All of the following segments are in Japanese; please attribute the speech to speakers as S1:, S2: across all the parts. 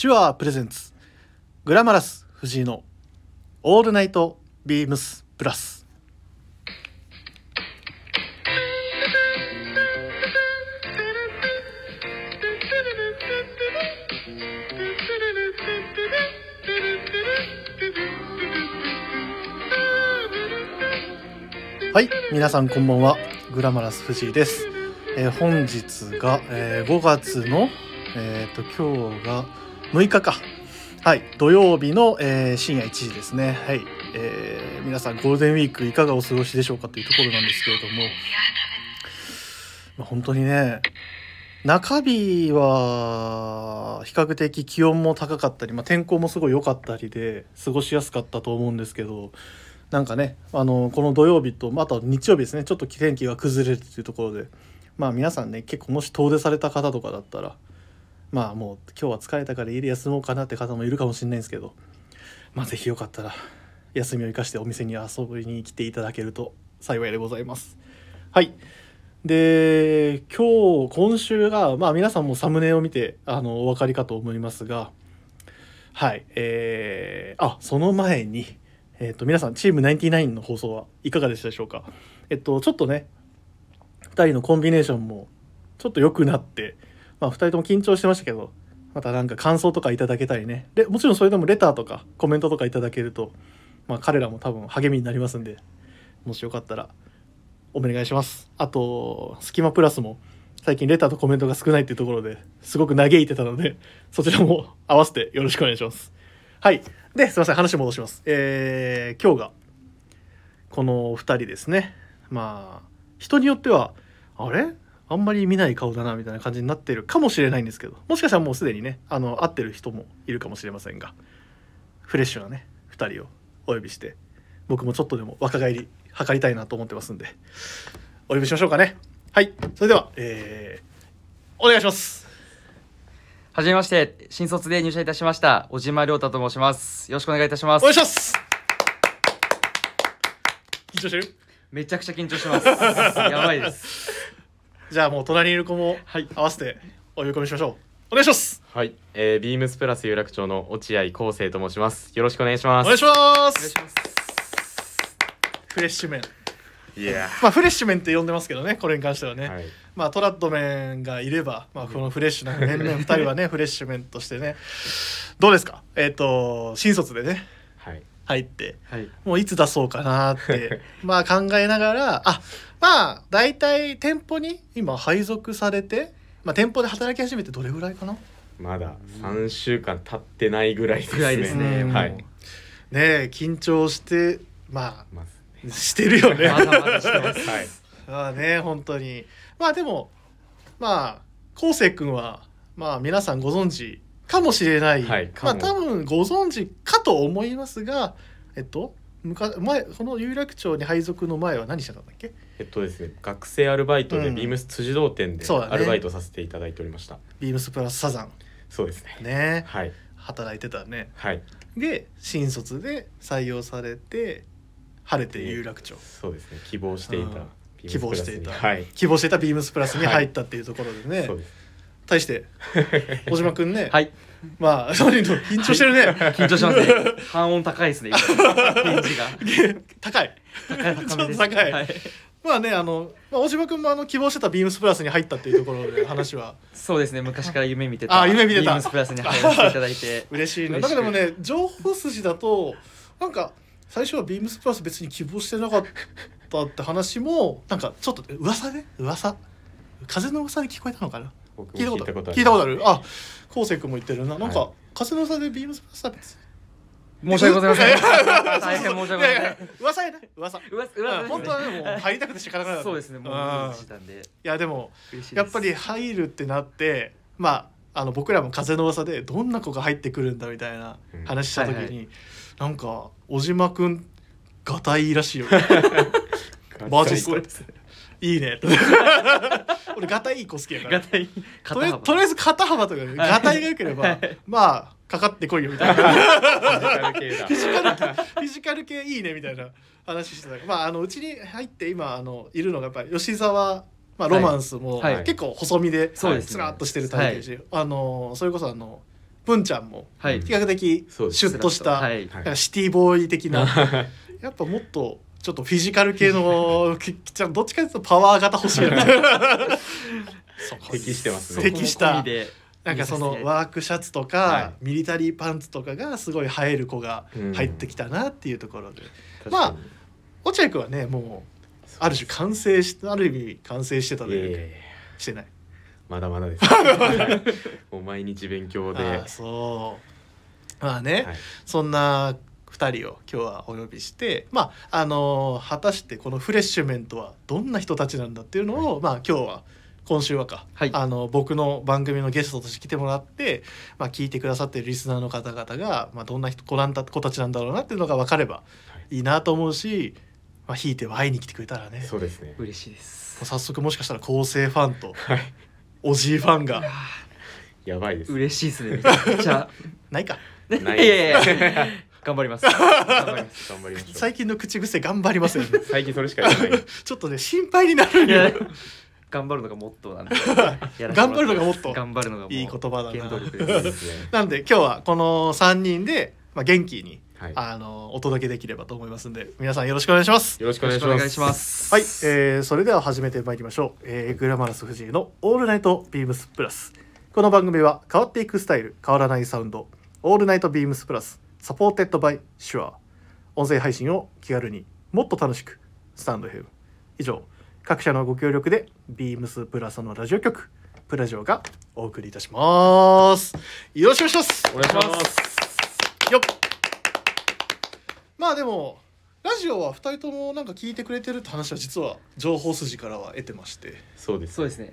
S1: 手話プレゼンツグラマラス藤井のオールナイトビームスプラスはい皆さんこんばんは。グラマラス藤井です、えー本日が、えー5月のえっ、と今日が6日か。はい。土曜日の、えー深夜1時ですね。はい、えー皆さんゴールデンウィークいかがお過ごしでしょうかというところなんですけれども。ま本当にね中日は比較的気温も高かったり、まあ、天候もすごい良かったりで過ごしやすかったと思うんですけど。なんかねあのこの土曜日と、まあ、あと日曜日ですね。ちょっと天気が崩れるというところで。まあ皆さんね結構もし遠出された方とかだったらまあもう今日は疲れたから家で休もうかなって方もいるかもしれないんですけどまあぜひよかったら休みを生かしてお店に遊びに来ていただけると幸いでございます。はい。で今日今週がまあ皆さんもサムネを見てあのお分かりかと思いますがはい。えー、あその前にえっ、と皆さんチーム99の放送はいかがでしたでしょうか？えっとちょっとね2人のコンビネーションもちょっと良くなってまあ2人とも緊張してましたけどまたなんか感想とかいただけたりね。でもちろんそれでもレターとかコメントとかいただけるとまあ彼らも多分励みになりますんでもしよかったらお願いします。あとスキマプラスも最近レターとコメントが少ないっていうところですごく嘆いてたのでそちらも 合わせてよろしくお願いします。はい。ですいません。話戻します。えー、今日がこの2人ですね。まあ人によってはあれ？あんまり見ない顔だなみたいな感じになってるかもしれないんですけどもしかしたらもうすでにねあの会ってる人もいるかもしれませんがフレッシュなね2人をお呼びして僕もちょっとでも若返り図りたいなと思ってますんでお呼びしましょうかねはいそれではえー、お願いします
S2: はじめまして、新卒で入社いたしました、小島亮太と申します。よろしくお願いいたします
S1: お願い。します緊張してる？
S2: めちゃくちゃ緊張してます。やばいです。
S1: じゃあもう隣にいる子も合わせてお呼び込みしましょう。お願いします。
S3: はい、えー、ビームスプラス有楽町の落合康生と申します。よろしくお願いします。
S1: お願いします。
S2: お願いします。
S1: フレッシュメン
S3: いや
S1: まあフレッシュメンって呼んでますけどねこれに関してはね、
S3: はい、
S1: まあトラッドメンがいれば、まあ、このフレッシュな面々2人はね フレッシュメンとしてね。どうですか？えっ、と新卒でね。
S3: はい、
S1: 入って。
S2: はい。
S1: もういつ出そうかなって。まあ考えながらあまあ大体店舗に今配属されて、まあ、店舗で働き始めてどれぐらいかな？
S3: まだ三週間経ってないぐらいですね。
S2: ですね
S1: うん
S3: はい。
S1: ねえ緊張してま
S3: ま
S1: あしてるよね。
S2: まだまだしてます。
S3: ず、はい、
S1: まあね本当にまあでもまあ昴生君はまあ皆さんご存知かもしれない、
S3: はい
S1: まあ多分ご存知かと思いますがえっと昔前この有楽町に配属の前は何してたんだっけ？
S3: えっとですね、学生アルバイト
S1: うん。
S3: でビームス辻堂店で
S1: そうだね。
S3: アルバイトさせていただいておりました。
S1: ビームスプラスサザン。
S3: そうですね。
S1: ね。
S3: はい、
S1: 働いてたね。
S3: はい、
S1: で新卒で採用されて晴れて有楽町。
S3: そうですね。希望していた
S1: うん。
S3: ビ
S1: 希
S3: ームスプラスに。
S1: 望していた、
S3: はい、
S1: 希望していたビームスプラスに入ったっていうところでね、
S3: そうです。
S1: 対して 小島君ね、
S2: はい。
S1: まあ何の緊張してるね。
S2: 緊張しますね。半音高いですね。
S1: 高い。
S2: 高い高めです。
S1: ちょっと高い。
S2: はい。
S1: まあねあの、まあ、大島君もあの希望してたビームスプラスに入ったっていうところで話は
S2: そうですね。昔から夢見てた。
S1: あ夢見てた
S2: ビームスプラスに入らせていただいて。
S1: 嬉しいねだけどもね情報筋だとなんか最初はビームスプラス別に希望してなかったって話もなんかちょっと噂で噂？風の噂で聞こえたのかな？聞いたこと
S3: 聞いたことあ
S1: 聞いたことあ
S3: る。
S1: るあ昴生君も言ってるななんか、
S3: はい
S1: 風の噂でビームスプラスは別に
S2: 申し訳ございません。大変申し訳ございません。
S1: 噂やね。噂。
S2: うわうわ
S1: うん。本当はねもう入りたくて仕方なかった。
S2: そうですね。もうたんで。
S1: いやでもやっぱり入るってなってまああの僕らも風の噂でどんな子が入ってくるんだみたいな話した時に、なんか小島くんがたいいらしいよ。マジっす。かいいね。俺がたいいい子好きやから。
S2: ガタイ。
S1: とりあえず
S2: 肩幅
S1: とりあえず肩幅とかがたい。が良ければまあかかってこいよみたいな。
S3: フィジカル系だ。
S1: フィジカル系いいねみたいな話してた。まああのうちに入って今あのいるのがやっぱり吉沢、まあ、ロマンスも、
S2: はい。
S1: 結構細身で
S2: そうですね。
S1: スラッとしてるタイプだし、あのそれこそあの文ちゃんも
S2: はい。
S1: 比較的シュッとした、
S2: はい。
S1: シティボーイ的な。やっぱもっとちょっとフィジカル系のきじゃあどっちかというとパワー型欲しいよねそこ
S3: 適してますね。
S1: 適したなんかそのワークシャツとか、
S3: は
S1: ミリタリーパンツとかがすごい映える子が
S3: うん。
S1: 入ってきたなっていうところで、
S3: 確かに。
S1: 落合君はねもうある種完成しある意味完成してた
S3: いやいやい
S1: で
S3: や
S1: してない。
S3: まだまだです。もう毎日勉強で、
S1: ああそう。まあね、
S3: はい。
S1: そんな2人を今日はお呼びしてまああの果たしてこのフレッシュメントはどんな人たちなんだっていうのを、まあ今日は今週はか、
S2: はい。
S1: あの僕の番組のゲストとして来てもらって、まあ、聞いてくださってるリスナーの方々が、まあ、どんな人子なんだ子たちなんだろうなっていうのが分かればい。いなと思うし、まあ、ひいては会いに来てくれたらね。
S3: そうですね。
S2: 嬉しいです。
S1: 早速もしかしたら構成ファンと
S3: はい。
S1: おじいファンが。
S3: やばいです。
S2: 嬉しいですね。めちゃくちゃ。
S1: ないか。
S3: ない
S2: いやいやいや。頑張ります。頑張ります。
S3: 頑張りましょう
S1: 最近の口癖頑張りますよね。
S3: 最近それしか言わない。
S1: ちょっとね心配になる
S2: いや
S1: よ
S2: 頑張るのがモットーな。んで
S1: 頑張るのがモットー。
S2: 頑張るのが
S1: いい言葉だな。なんで今日はこの3人で、まあ、元気に、
S3: はい。
S1: あのお届けできればと思いますんで皆さんよろしくお願いします。
S3: よろしくお願いします。
S1: はい、えー、それでは始めてまいりましょう、えー、グラマラス藤井の「オールナイトビームスプラス」この番組は変わっていくスタイル変わらないサウンド「オールナイトビームスプラス」 Supported by Shure。音声配信を気軽にもっと楽しくスタンド FM 以上各社のご協力でビームスプラスのラジオ局プラジオがお送りいたします。よろしくお願いします。
S3: お願いします。
S1: よっ。まあでもラジオは2人ともなんか聞いてくれてるって話は実は情報筋からは得てまして。
S3: そうです
S2: そうですね。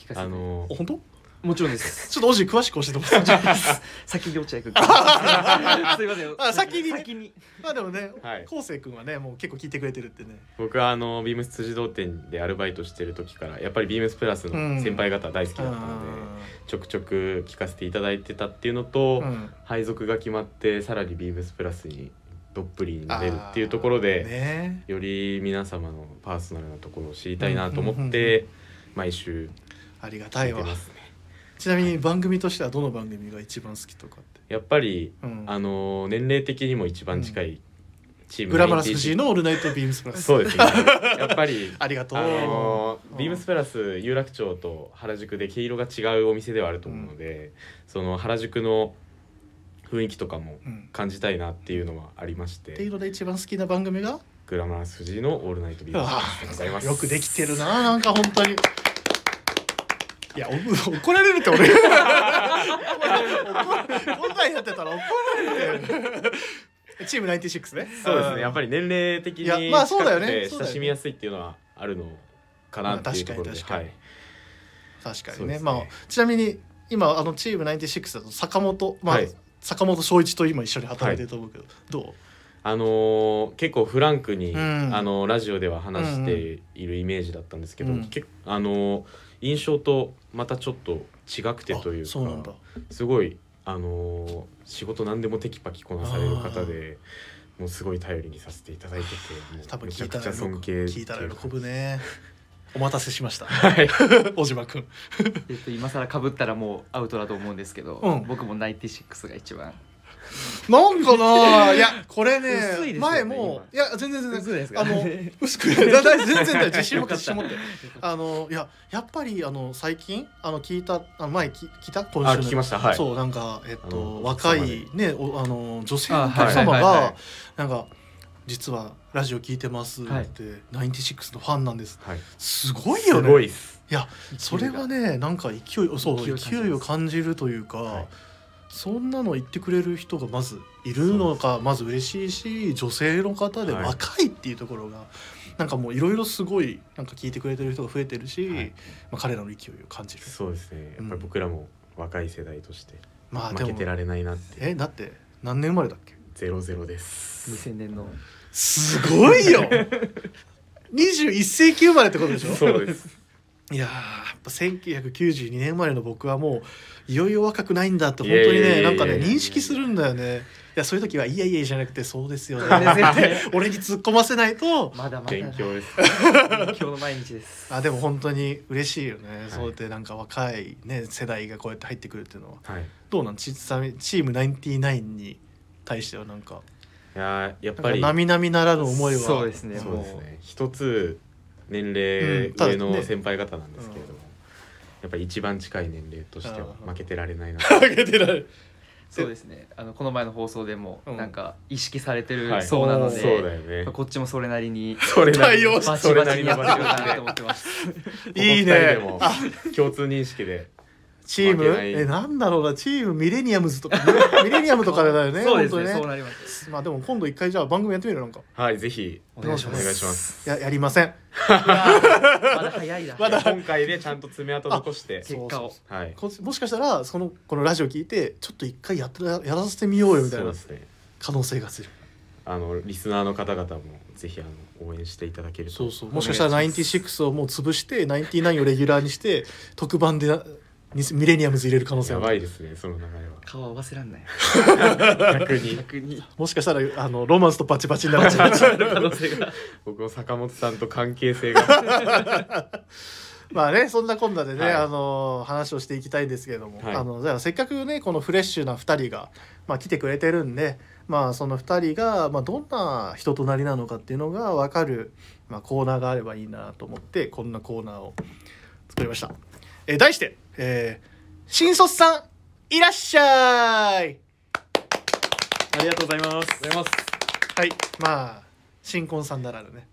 S2: 聞かせて
S3: あの
S1: お本当？
S2: もちろんです。
S1: ちょっとおじい詳しく教えてもらって
S2: 先に落合君。すいません。
S1: あ先にね。
S2: 先に。
S1: まあでもね
S3: はい。
S1: 昴生君はねもう結構聞いてくれてるってね。
S3: 僕はあのビームス辻堂店でアルバイトしてる時からやっぱりビームスプラスの先輩方大好きだったので、ちょくちょく聞かせていただいてたっていうのと、
S1: うん。
S3: 配属が決まってさらにビームスプラスにどっぷりになれるっていうところで、
S1: ね。
S3: より皆様のパーソナルなところを知りたいなと思って毎週
S1: ありがたいわ
S3: 聞いてますね。
S1: ちなみに番組としてはどの番組が一番好きとかって、
S3: やっぱり、
S1: うん。
S3: あの年齢的にも一番近いチーム
S1: グラマラス
S3: 96
S1: 藤井の「オールナイトビームスプラス」
S3: そうですね。やっぱり
S1: ありがとう、
S3: あの
S1: うん。
S3: ビームスプラス有楽町と原宿で毛色が違うお店ではあると思うので、その原宿の雰囲気とかも
S1: うん。
S3: 感じたいなっていうのはありまし
S1: ってい
S3: て
S1: うので一番好きな番組が？
S3: グラマラス藤井の「オールナイトビームスプラス」でございます。
S1: よくできてるななんか本当にいやお 怒られるって俺。怒こんなんやって。たら怒られるってチーム96ね。
S3: そうですね。やっぱ
S1: り
S3: り年齢的に
S1: まあそうだよね。
S3: 親しみやすいっていうのはあるのかなっていうところで、
S1: まあ確かに
S3: はい。
S1: 確か
S3: そうですね。
S1: にねまあちなみに今あのチーム96だと坂本まあ、
S3: はい。
S1: 坂本翔一と今一緒に働いてると思うけど、どう？
S3: あのー結構フランクに、
S1: うん。
S3: あのラジオでは話しているイメージだったんですけど、
S1: うん。
S3: 結あのー印象とまたちょっと違くてというかすごいあのー仕事何でもテキパキこなされる方でもうすごい頼りにさせていただいててもう
S1: 多分
S3: めちゃくちゃ
S1: 聞いたら
S3: 尊敬
S1: 聞いたら喜ぶね。お待たせしました。
S3: はい。
S1: 小島君
S2: えっと今更かぶったらもうアウトだと思うんですけど、
S1: うん。
S2: 僕も96が一番
S1: なんかないやこれね
S2: 薄いですよね
S1: 前もいや全然全然。
S2: 嘘ですか？
S1: あの 薄くだだ全然だよ。自信持って自信持ってあのいややっぱりあの最近あの聞いたあの前き聞いた？今週の
S3: あ聞きました。はい。
S1: そうなんかえっと若
S3: お
S1: いねおあの女性のお
S2: あはい
S1: 客様
S2: はいはいは
S1: が
S2: い。
S1: なんか実はラジオ聞いてますって、
S2: はい。
S1: 96のファンなんです。
S3: はい。
S1: すごい
S3: す
S1: よね。
S3: ごいっす。
S1: いやそれはねなんか勢いそう
S2: 勢いを感じます
S1: 勢いを感じるというか、
S3: はい
S1: そんなの言ってくれる人がまずいるのがまず嬉しいし女性の方で
S3: はい。
S1: 若いっていうところが、なんかもういろいろすごいなんか聞いてくれてる人が増えてるし、
S3: はい。
S1: まあ、彼らの勢いを感じる。
S3: そうですね。やっぱり僕らも若い世代として負けてられないなって。
S1: えだって何年生まれだっけ？
S3: ゼロゼロです。
S2: 2000年の。
S1: すごいよ！21世紀生まれってことでしょ？
S3: そうです
S1: いいやーやっぱ1992年生まれの僕はもういよいよ若くないんだって本当にねなんかね認識するんだよね。いやそういう時はいやいやじゃなくてそうですよね。俺に突っ込ませないと。
S2: まだまだ。
S3: 勉強です。
S2: 勉強の毎日です。
S1: あでも本当に嬉しいよね、
S3: い。
S1: そうやってなんか若いね世代がこうやって入ってくるっていうのは。
S3: はい。
S1: どうなん？ちちなみにチーム99に対してはなんか。
S3: いやーやっぱり。
S1: 並々ならぬ思いは。
S2: そうですね
S3: そうですね。一つ年齢上の
S1: ね。
S3: 先輩方なんですけれども、やっぱり一番近い年齢としては
S1: うん。
S3: 負けてられないな。
S1: 上げてられる
S2: そうですね。あのこの前の放送でも
S1: うん
S2: なんか意識されてる
S3: はい。
S2: そうなので、
S3: そうだよね。
S2: こっちもそれなりに
S3: それなり
S1: 対応
S3: に。
S2: バチ
S3: それなり
S2: バチにやってるかなと思ってます。
S1: いいね。
S3: 共通認識で
S1: チーム？えなんだろうな。チームミレニアムズとか ミレニアムとかだよね
S2: そうですねそうなります。
S1: まあでも今度一回じゃあ番組やってみるなんか。
S3: はいぜひ。
S2: お願いします。
S3: お願いします
S1: ややりません。
S2: まだ早い
S1: だ
S3: 今回でちゃんと爪痕残して
S2: 結果を。
S3: はい
S1: こもしかしたらそのこのラジオ聞いてちょっと一回やってやらせてみようよみたいな可能性がする。
S3: あのリスナーの方々もぜひあの応援していただけると。
S1: そうそう。もしかしたら96をもう潰して99をレギュラーにして特番でミレニアムズ入れる可能性
S3: や
S1: もある。
S3: ばいですねその流れ
S2: 顔合わせらんない。
S3: は逆に。
S2: 逆に。
S1: もしかしたらあのロマンスとバチバチになっちゃう
S2: 可能性が。
S3: 僕も坂本さんと関係性が。
S1: まあねそんなこんなでね、
S3: はい。
S1: あの話をしていきたいんですけれども、
S3: はい。
S1: あのじゃあせっかくねこのフレッシュな2人が、まあ、来てくれてるんでまあその2人が、まあ、どんな人となりなのかっていうのが分かる、まあ、コーナーがあればいいなと思ってこんなコーナーを作りました。えー題して、えー新卒さんいらっしゃい。
S2: ありがとうございます。
S3: ございます
S1: はい。まあ新婚さんならぬね。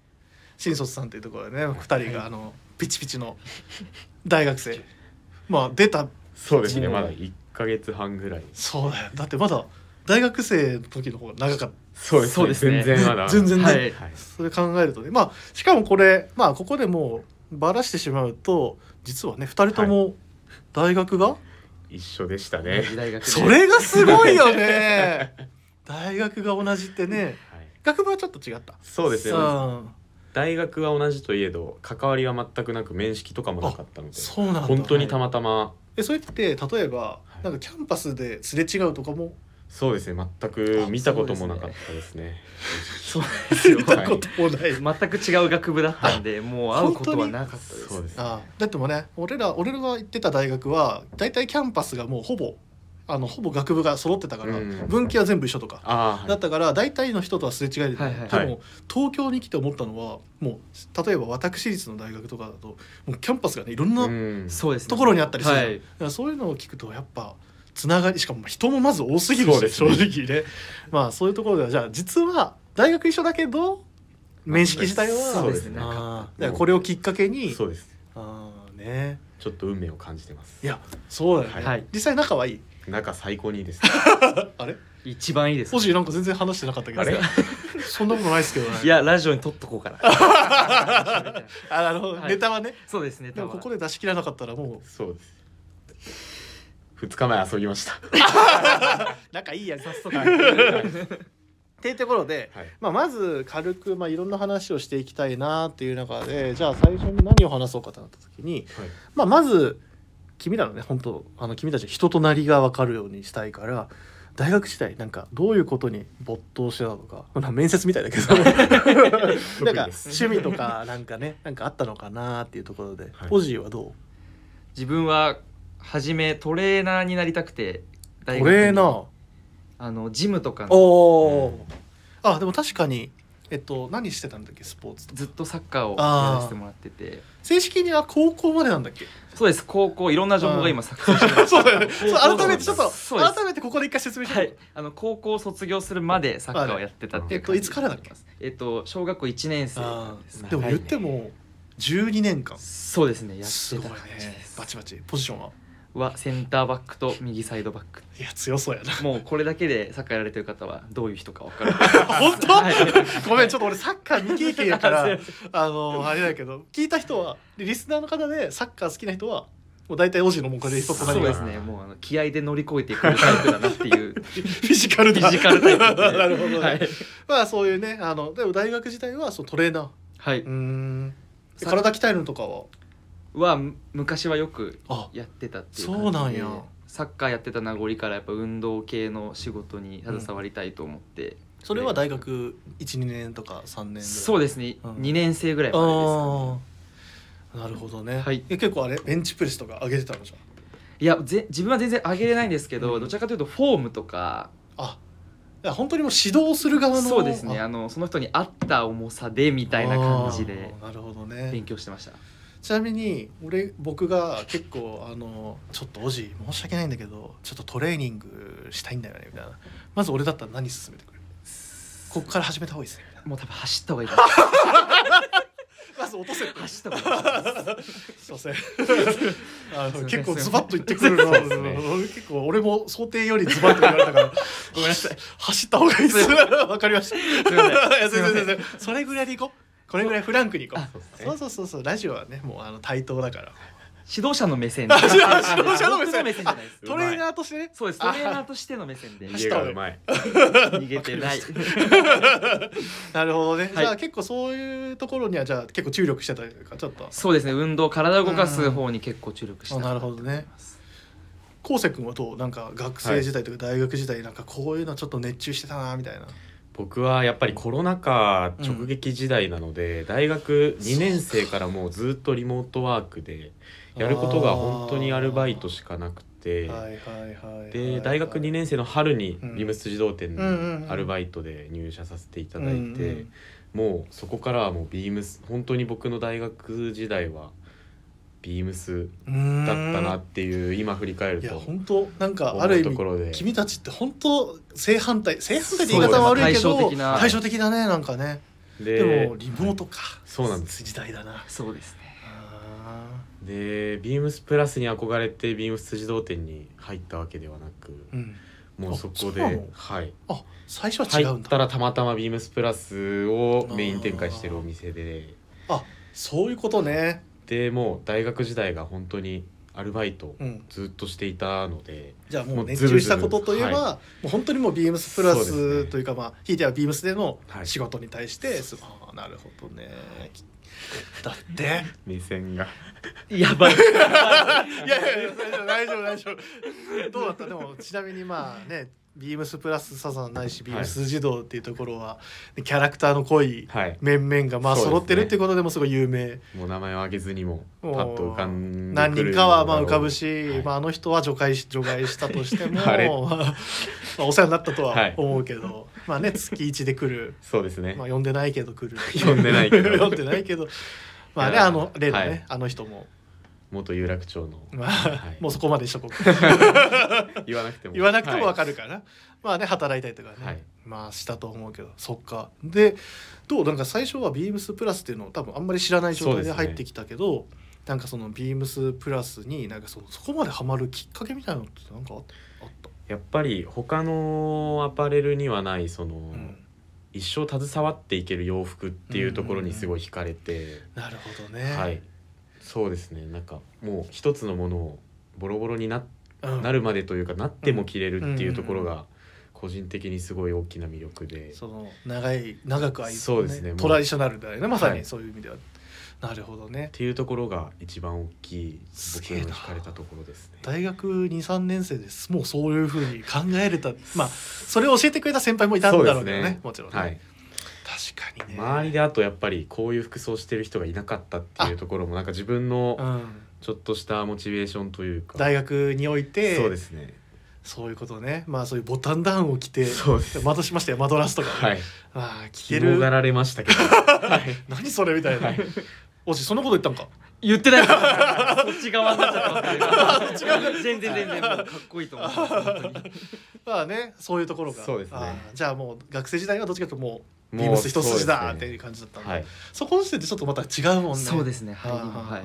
S1: 新卒さんというところでね2人があのピチピチの大学生。まあ出た。
S3: そうですね。
S2: うん。
S3: まだ1ヶ月半ぐらい。
S1: そうだよ。だってまだ大学生の時の方が長かっ
S3: そうです
S2: そうですね。
S3: 全然まだ。
S1: 全然ね。
S2: はい。
S3: はい
S1: たそれ考えるとね。まあしかもこれまあここでもうバラしてしまうと実はね2人とも大学が、
S3: 一緒でした
S2: 同
S3: ね
S2: じ大学で。
S1: それがすごいよね。大学が同じってね。
S3: はい。
S1: 学部はちょっと違った。
S3: そうですね
S1: うん
S3: 大学は同じといえど関わりは全くなく面識とかもなかったので
S1: そうなんだ。
S3: 本当にたまたま。
S1: えそれって例えば、
S3: い。
S1: なんかキャンパスですれ違うとかも
S3: そうですね。全く見たこともなかったですね。
S2: そうですよ
S1: 見たこともない、
S2: 全く違う学部だったんでもう会うことはなかったです。
S3: そうです。
S1: あだってもね俺ら俺らが行ってた大学は大体キャンパスがもうほぼあのほぼ学部が揃ってたから、
S3: うん。
S1: 分岐は全部一緒とか、
S3: ああ
S1: だったから大体の人とはすれ違いで、
S2: はいはい。
S1: でも、
S3: はい
S1: 東京に来て思ったのはもう例えば私立の大学とかだともうキャンパスがねいろんな
S3: うん。
S2: そうですね。
S1: ところにあったりするじゃん、
S2: はい。
S1: だからそういうのを聞くとやっぱつながりしかも人もまず多すぎるし、正直ね。まあそういうところではじゃあ実は大学一緒だけど面識自体は
S2: そうですね。
S1: だからこれをきっかけに
S3: そうです。
S1: あーね。
S3: ちょっと運命を感じてます。
S1: いやそうだよね、
S2: はい。
S1: 実際仲はいい？
S3: 仲最高にいいです。
S1: あれ？
S2: 一番いいです
S1: ポジなんか全然話してなかったけど
S3: あれ？
S1: そんなことないですけどね。
S2: いやラジオに撮っとこうかな。
S1: あなるほど、
S2: はい。
S1: ネタはね。
S2: そうですね
S1: でもここで出し切らなかったらも
S3: そうです2日前遊びました。
S1: う 仲いいやん早速。っていうところで、
S3: はい。
S1: まあ、まず軽く、まあ、いろんな話をしていきたいなっていう中でじゃあ最初に何を話そうかとなった時に、
S3: はい。
S1: まあ、まず君らのね本当あの君たち人となりが分かるようにしたいから大学時代なんかどういうことに没頭してたのか、まあ、面接みたいだけど。なんか趣味とかなんかねなんかあったのかなっていうところで、
S3: はい。
S1: ポジーはど
S2: 自分は初めトレーナーになりたくて
S1: う
S2: 大学
S1: レーナー？
S2: あのジムとかの。
S1: おお、あでも確かにえっと何してたんだっけ？スポーツ。と
S2: ずっとサッカーをやらせてもらってて。
S1: 正式には高校までなんだっけ？
S2: そうです。高校いろんな情報が今錯綜してます。
S1: そうだよね。そう
S2: 高校
S1: 改めてちょっと
S2: そうです。
S1: 改めてここで一回説明して
S2: はい、あの高校卒業するまでサッカーをやってたっていう
S1: えっといつからだっけ？
S2: えっと小学校1年生
S1: あ
S2: です
S1: ーでも言っても12年間。
S2: そうですね。やって
S1: すごい
S2: た感じ
S1: ね
S2: です。
S1: バチバチ。ポジションは？
S2: はセンターバックと右サイドバック。
S1: いや強そうやな。
S2: もうこれだけでサッカーやられてる方はどういう人か分かる。
S1: 本当、
S2: はい。
S1: ごめんちょっと俺サッカー未経験やから あのあれだけど聞いた人はでリスナーの方でサッカー好きな人はもう大体オジのもうこれで人となりが
S2: そうですね。もうあの気合で乗り越えていくタイプだなっていう。
S1: フィジカルだ
S2: フィジカルタイプで。
S1: なるほどね、
S2: はい、
S1: まあそういうねあのでも大学時代はそのトレーナー。
S2: はい。う
S1: ーん。で体鍛えるのとかは？
S2: はむ昔はよく
S1: あ
S2: やってたっていう
S1: そ
S2: 感じで
S1: うなんや。
S2: サッカーやってた名残からやっぱ運動系の仕事に携わりたいと思って、
S1: それは大学12年とか3年ぐらい？
S2: そうですね、
S1: うん。
S2: 2年生ぐらいまでですかね
S1: なるほどね、
S2: はい。
S1: え結構あれベンチプレスとか上げてたのじゃん？
S2: いやぜ自分は全然上げれないんですけど、
S1: うん。
S2: どちらかというとフォームとか。
S1: あ本当にもう指導する側の
S2: そうですね。
S1: あ
S2: あのその人に合った重さでみたいな感じで
S1: なるほどね。
S2: 勉強してました
S1: ちなみに俺僕が結構あのちょっとおじ申し訳ないんだけどちょっとトレーニングしたいんだよねみたいな。まず俺だったら何勧めてくれる？ここから始めた方がいいですねみたいな。
S2: もう多分走った方がいいと思い
S1: まず落とせっ
S2: 走った方がいいす。
S1: すいません。あ
S2: すいません。
S1: 結構ズバッと言ってくるな、
S3: そうですね。
S1: 俺結構俺も想定よりズバッと言われたから。
S2: ごめんなさい。
S1: 走った方がいいです。わかりました。
S2: すいません。
S1: それぐらいでいこうこれぐらいフランクにいこう。
S2: あ
S3: そう
S1: そうそうそうそう。ラジオはねもうあの対等だから。
S2: 指導者の目線で。
S1: 指導者の目線。
S2: じゃないです。
S1: トレーナーとしてね。
S2: そうです。トレーナーとしての目線で。
S3: 逃げがうまい。
S2: 逃げてない。
S1: なるほどね、
S2: はい。
S1: じゃあ結構そういうところにはじゃあ結構注力してたりとかちょっと。
S2: そうですね。運動体を動かす方に結構注力して。
S1: あなるほどね。昴生君はどう？なんか学生時代とか大学時代なんかこういうのちょっと熱中してたなみたいな、
S3: 僕はやっぱりコロナ禍直撃時代なので、大学2年生からもうずっとリモートワークでやることが本当にアルバイトしかなくて
S1: はいはい
S3: で大学2年生の春に
S1: うん
S3: ビームス自動店
S1: うんうんうん。
S3: のアルバイトで入社させていただいて、
S1: うんうん
S3: もうそこからはもうビームス本当に僕の大学時代はビームスだったなっていう今振り返る
S1: いや
S3: と
S1: 本当なんか
S3: 思
S1: ある意
S3: うところで。
S1: 味君たちって本当正反対正反対って言い方は悪いけど
S2: 対照的な。
S1: 対照的だねなんかね。
S3: で
S1: でもリモートか、
S3: そうなんです。
S1: 時代だな。
S2: そうですね。
S1: あ
S3: でビームスプラスに憧れてビームス自動店に入ったわけではなく
S1: ーうん。
S3: もうそこではい。
S1: あ最初は違うんだ。
S3: 入ったらたまたまビームスプラスをメイン展開してるお店で。
S1: あそういうことね
S3: でもう大学時代が本当にアルバイト
S1: うん。
S3: ずっとしていたので、
S1: じゃあもう
S3: もう
S1: 熱中したことといえばもう本当にもうビームスプラ
S3: そうです
S1: ス
S3: ね。
S1: というかまあひいてはビームスでの
S3: はい。
S1: 仕事に対して、すああなるほどね。だって
S3: 目線が。
S2: やばい。
S1: いやいやいや大丈夫大丈夫。どうだった？でもちなみにまあねビームスプラスサザンないしビームス児童っていうところは、キャラクターの濃い
S3: はい。
S1: 面々がまあ
S3: そうですね。
S1: 揃ってるっていうことでもすごい有名。
S3: もう名前を挙げずにもパッと浮かんで
S1: 何
S3: くる
S1: 人かはまあ浮かぶし、
S3: はい。
S1: まあ、あの人は除外し除外したとしても
S3: あれ
S1: まあお世話になったと
S3: は
S1: はい。思うけど、まあね月一で来る、
S3: そうですね、
S1: まあ、呼んでないけど来る。
S3: 呼んでないけど。
S1: 呼んでないけど。まあねあの例のね、
S3: はい。
S1: あの人も、
S3: 元有楽町の。
S1: まあ
S3: はい。
S1: もうそこまでしとこう
S3: 言わなくても。
S1: 言わなくても
S3: は
S1: 分かるから、まあね働いたりとかね、
S3: はい。
S1: まあしたと思うけど。そっか。でどう？なんか最初はビームスプラスっていうのを多分あんまり知らない状態
S3: で
S1: 入ってきたけど、なんかそのビームスプラスになんかそのそこまでハマるきっかけみたいなのってなんかああった？
S3: やっぱり他のアパレルにはないその、
S1: うん。
S3: 一生携わっていける洋服っていうところにすごい惹かれて、
S1: なるほどね。
S3: はいそうですね。なんかもう一つのものをボロボロにな
S1: うん。
S3: なるまでというかなっても着れるっていうところ
S1: うん
S3: が個人的にすごい大きな魅力で、
S1: その長い長く愛
S3: そうですね。
S1: トラディショナルだよね。まさに
S3: はい。
S1: そういう意味では。なるほどね。
S3: っ。ていうところが一番大きい僕の惹かれたところですね。
S1: 大学23年生です。もうそういうふうに考えれた。まあそれを教えてくれた先輩もいたんだろうけどね。
S3: ね。
S1: もちろんね、
S3: はい、
S1: 確かにね。
S3: 周りであとやっぱりこういう服装してる人がいなかったっていうところもなんか自分の
S1: うん、
S3: ちょっとしたモチベーションというか、
S1: 大学において
S3: そうですね。
S1: そういうことね。まあそういうボタンダウンを着て
S3: そうです。
S1: 窓しましたよマドラスとかね、
S3: はい。
S1: まあ着てる。
S3: 広がられましたけど、はい、
S1: 何それみたいな、
S3: はい。
S1: おしそんなこと言ったんか？
S2: 言ってないそっち側になっちゃってますね全然全然もうかっこいいと思い ま
S1: あねそういうところが。
S3: そうですね。
S1: じゃあもう学生時代はどっちかというともうビームス一筋だっていう感じだったんで。
S3: はい。
S1: そこの時点でちょっとまた違うもんね。
S2: そうですね入りも
S1: は
S2: はい。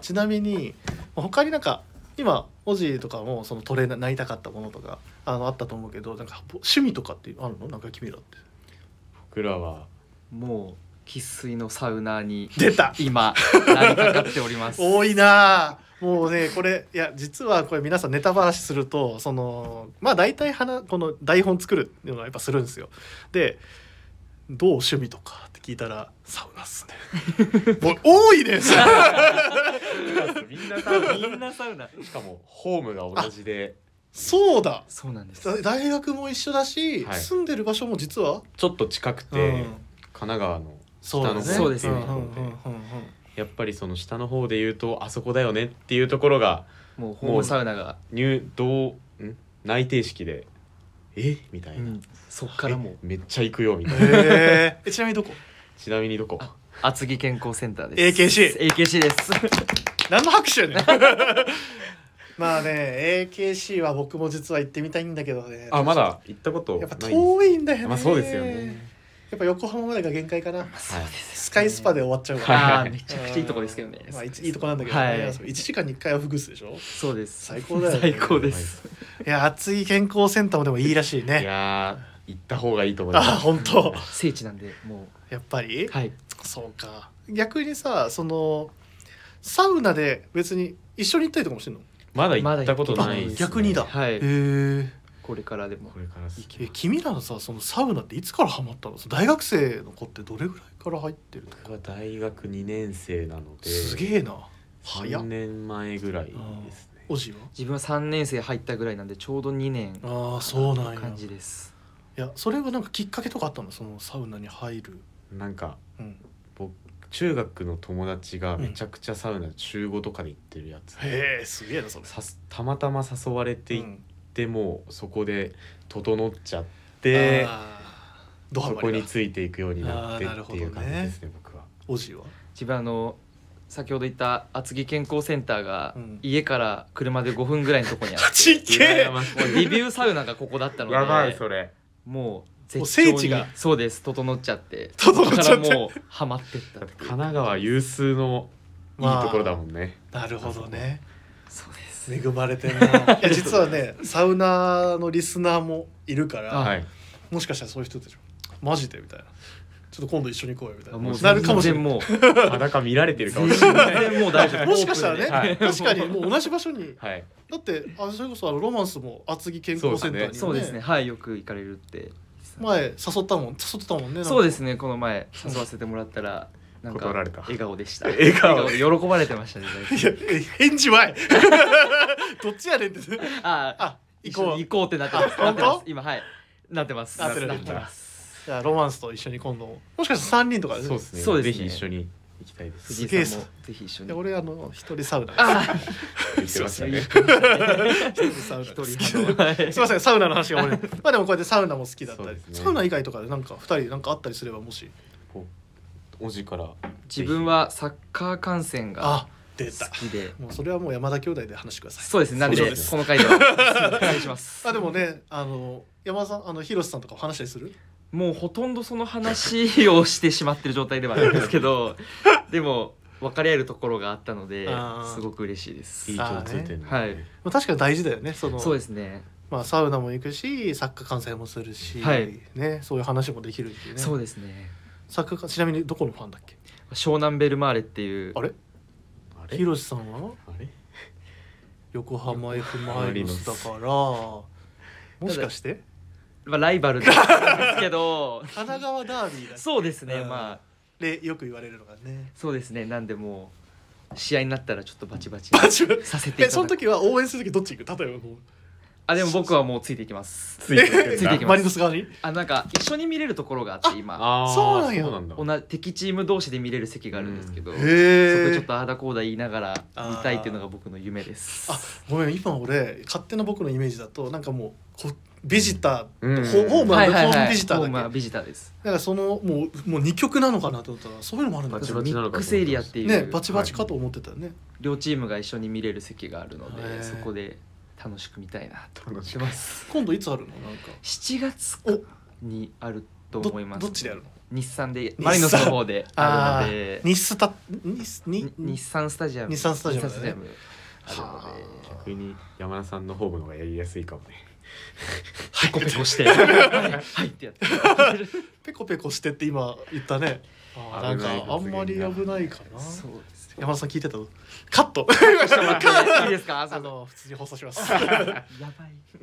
S1: ちなみに他になんか今オジとかもそのトレーナーなりたかったものとかあのあったと思うけどなんか趣味とかってあるの？なんか君らって。
S3: 僕らは
S2: もう生粋のサウナーに
S1: 出た
S2: 今なりかかっております
S1: 多いなあもうねこれいや実はこれ皆さんネタばらしするとそのまあ大体花この台本作るっていうのはやっぱするんですよ。でどう趣味とかって聞いたらサウナっすね。もう多いね
S3: みんなサウナ。
S2: みんなサウナ。
S3: しかもホームが同じで。
S1: そうだ。
S2: そうなんです。
S1: だ大学も一緒だし、
S3: はい。
S1: 住んでる場所も実は、
S3: ちょっと近くて、
S1: うん。
S3: 神奈川の下の方
S2: ですね。
S3: やっぱりその下の方で言うとあそこだよねっていうところが
S2: もうホームサウナが、
S3: 入道ん？内定式でえ？みたいな、
S2: うん。そっからもう。
S3: え？めっちゃ行くよみたいな。
S1: へー。えちなみにどこ？
S3: ちなみにどこ？
S2: あ厚木健康センターです。
S1: AKC
S2: AKC です。
S1: 何の拍手やねん。まあね AKC は僕も実は行ってみたいんだけどね。
S3: あまだ行ったこと
S1: やっぱ遠いんだよね。
S3: まあそうですよね。
S1: やっぱ横浜までが限界かな。
S3: はい
S1: スカイスパで終わっちゃうから、
S3: は
S2: めちゃくちゃいいとこですけどね。
S1: まあ、いいいとこなんだけどね、
S2: はい。
S1: 1時間に1回はほぐすでしょ。
S2: そうです。
S1: 最高だよね。
S2: 最高です。
S1: いや熱い健康センターもでもいいらしい
S3: い
S1: ね
S3: やー行った方がいいと思います。
S1: あ本当。
S2: 聖地なんでも
S1: やっぱり、
S2: うはい。
S1: そうか。逆にさそのサウナで別に一緒に行ったりとかもしてんの？
S3: まだ行ったことないです、ね、
S1: 逆にだ。
S2: はい。
S1: へえ
S2: これからでも。
S3: これからです
S1: え君らのさそのサウナっていつからハマったの？大学生の子ってどれぐらいから入ってるとか？
S3: 僕は大学2年生なのです
S1: げえな。早
S3: 3
S1: っ
S3: 年前ぐらいですね。
S1: おじは？
S2: 自分は3年生入ったぐらいなんでちょうど2年
S1: ああそうなんや。
S2: 感じです。
S1: いやそれはなんかきっかけとかあったの？そのサウナに入る。
S3: なんか
S1: うん。
S3: 僕中学の友達がめちゃくちゃサウナ週5とかで行ってるやつ、
S1: へえすげえなそれ。
S3: さすたまたま誘われて行っ
S1: うん
S3: ても、そこで整っちゃってそこについていくようになってっていう感じですね僕は。
S1: おじは？
S2: 自分あの先ほど言った厚木健康センターが
S1: うん。
S2: 家から車で5分ぐらいのとこにあってうリビューサウナがここだったので
S3: やばいそれ。
S2: もう
S1: もう
S2: 絶頂に
S1: 聖地が。
S2: そうです整っちゃって
S1: 整っちゃって。
S2: そこからもうハマってった
S3: だって神奈川有数のいいところだもんね、
S1: なるほどね
S2: そう。です
S1: 恵まれてんな。いや実はねサウナのリスナーもいるから、
S3: はい。
S1: もしかしたらそういう人たちもマジでみたいな。ちょっと今度一緒に行こうよみたいな。
S2: もう
S1: なるかもしれない。
S2: 全然もう
S3: 裸見られてるかも
S2: 全
S3: しれない。
S2: 然もう大丈夫。
S1: もしかしたらね、
S3: はい。
S1: 確かにもう同じ場所に。
S3: はい。
S1: だってあそれこそあのロマンスも厚木健康センターにもね。
S2: そうですね。はいよく行かれるって。
S1: 前誘ったもん誘ってたもんねなんか。
S2: そうですね。この前誘わせてもらったらなんか
S3: 断られた。
S2: 笑顔でした。
S3: 笑顔。
S2: で喜ばれてましたね大
S1: い返事はい。どっちやねんって。
S2: 体あ
S1: あ
S2: 一
S1: 行こう。
S2: 行こうってなってます。
S1: あ
S2: なってます。
S1: 本当
S2: 今はい。なってます。
S1: なってる。
S2: なってます。
S1: じゃあロマンスと一緒に今度。もしかしたら3人とか
S3: そうですね。
S2: そうですね。
S3: ぜひ一緒に行きたいです。
S2: 藤井さんも。ぜひ一緒に。
S1: で俺あの一人サウナ
S2: あ
S3: 言ってましたね。
S1: 一人サウナ
S2: 一
S1: です
S2: い。
S1: ませんサウナの話が俺まあでもこうやってサウナも好きだったり、
S3: ね。
S1: サウナ以外とかでなんか二人なんかあったりすればもし
S3: おじから。
S2: 自分はサッカー観戦が
S1: あ出た。
S2: 好きで。
S1: もうそれはもう山田兄弟で話してください。
S2: そうですねなんでこの回では。お願いします。
S1: あでもねあの山田さんあの広瀬さんとか話したりする？
S2: もうほとんどその話をしてしまってる状態ではあるんですけど でも分かり合えるところがあったのですごく嬉しいです。
S3: いい共通点
S2: はい。
S1: まあ確かに大事だよねその。
S2: そうですね。
S1: まあサウナも行くしサッカー観戦もするし、
S2: はい。
S1: ねそういう話もできるしね。
S2: そうですね
S1: サッカー観ちなみにどこのファンだっけ？
S2: 湘南ベルマーレっていう
S1: あれ？
S3: あれ？
S1: 広瀬さんは？
S3: あれ？
S1: 横浜 F・ マイノスだから。もしかして？
S2: まあ、ライバルなんですけど。
S1: 神奈川ダービーだ
S2: そうですね
S1: うん。
S2: まあ。
S1: でよく言われるのがね。
S2: そうですねなんでもう試合になったらちょっとバチバチ
S1: バチバチ。
S2: させてい
S1: えその時は応援する時どっち行く？例えばもう
S2: あでも僕はもうついていきます。
S3: ついてく
S2: ついていきます。
S1: マリノス側に？
S2: あなんか一緒に見れるところがあって今。
S3: あー
S1: そうなんや。
S3: そうなんだ。
S2: 同じ敵チーム同士で見れる席があるんですけど、
S1: へ
S2: そこちょっとああだこうだ言いながら見たいっていうのが僕の夢です。
S1: あごめん今俺勝手な僕のイメージだとなんかもうこビジター、
S3: うん。
S1: ホホーム
S2: は
S1: ホームビジターだっけ？
S2: ホームはビジターです。
S1: だからそのもうもう二極なのかなと思ったらそういうのもあるんだ。
S3: バチ
S1: ね
S3: バチなのか
S2: ミックスエリアっていう、
S1: ねバチバチかと思ってたよね、
S2: 両チームが一緒に見れる席があるの
S1: へー。
S2: でそこで楽しく見たいなと。思ってます。
S1: 今度いつあるの？なんか。
S2: 7月
S1: お
S2: にあると
S1: ど
S2: 思います。
S1: どっちでやるの？
S2: 日産でマリノスの方であるので。
S1: 日スタ日に
S2: に日産スタジアム。
S1: 日産スタジアムだね。
S2: 日産スタジアム。あ。るの
S1: は
S2: で。
S3: 逆に山田さんのホームの方がやりやすいかもね。
S2: ペコペコして。はい。はいってやって。
S1: ペコペコしてって今言ったね。なんかあんまり危ないかな。
S2: そう
S1: 山田さん聞いてた？カット。
S2: いいですか？
S1: あの普通に放送します。
S2: やばい。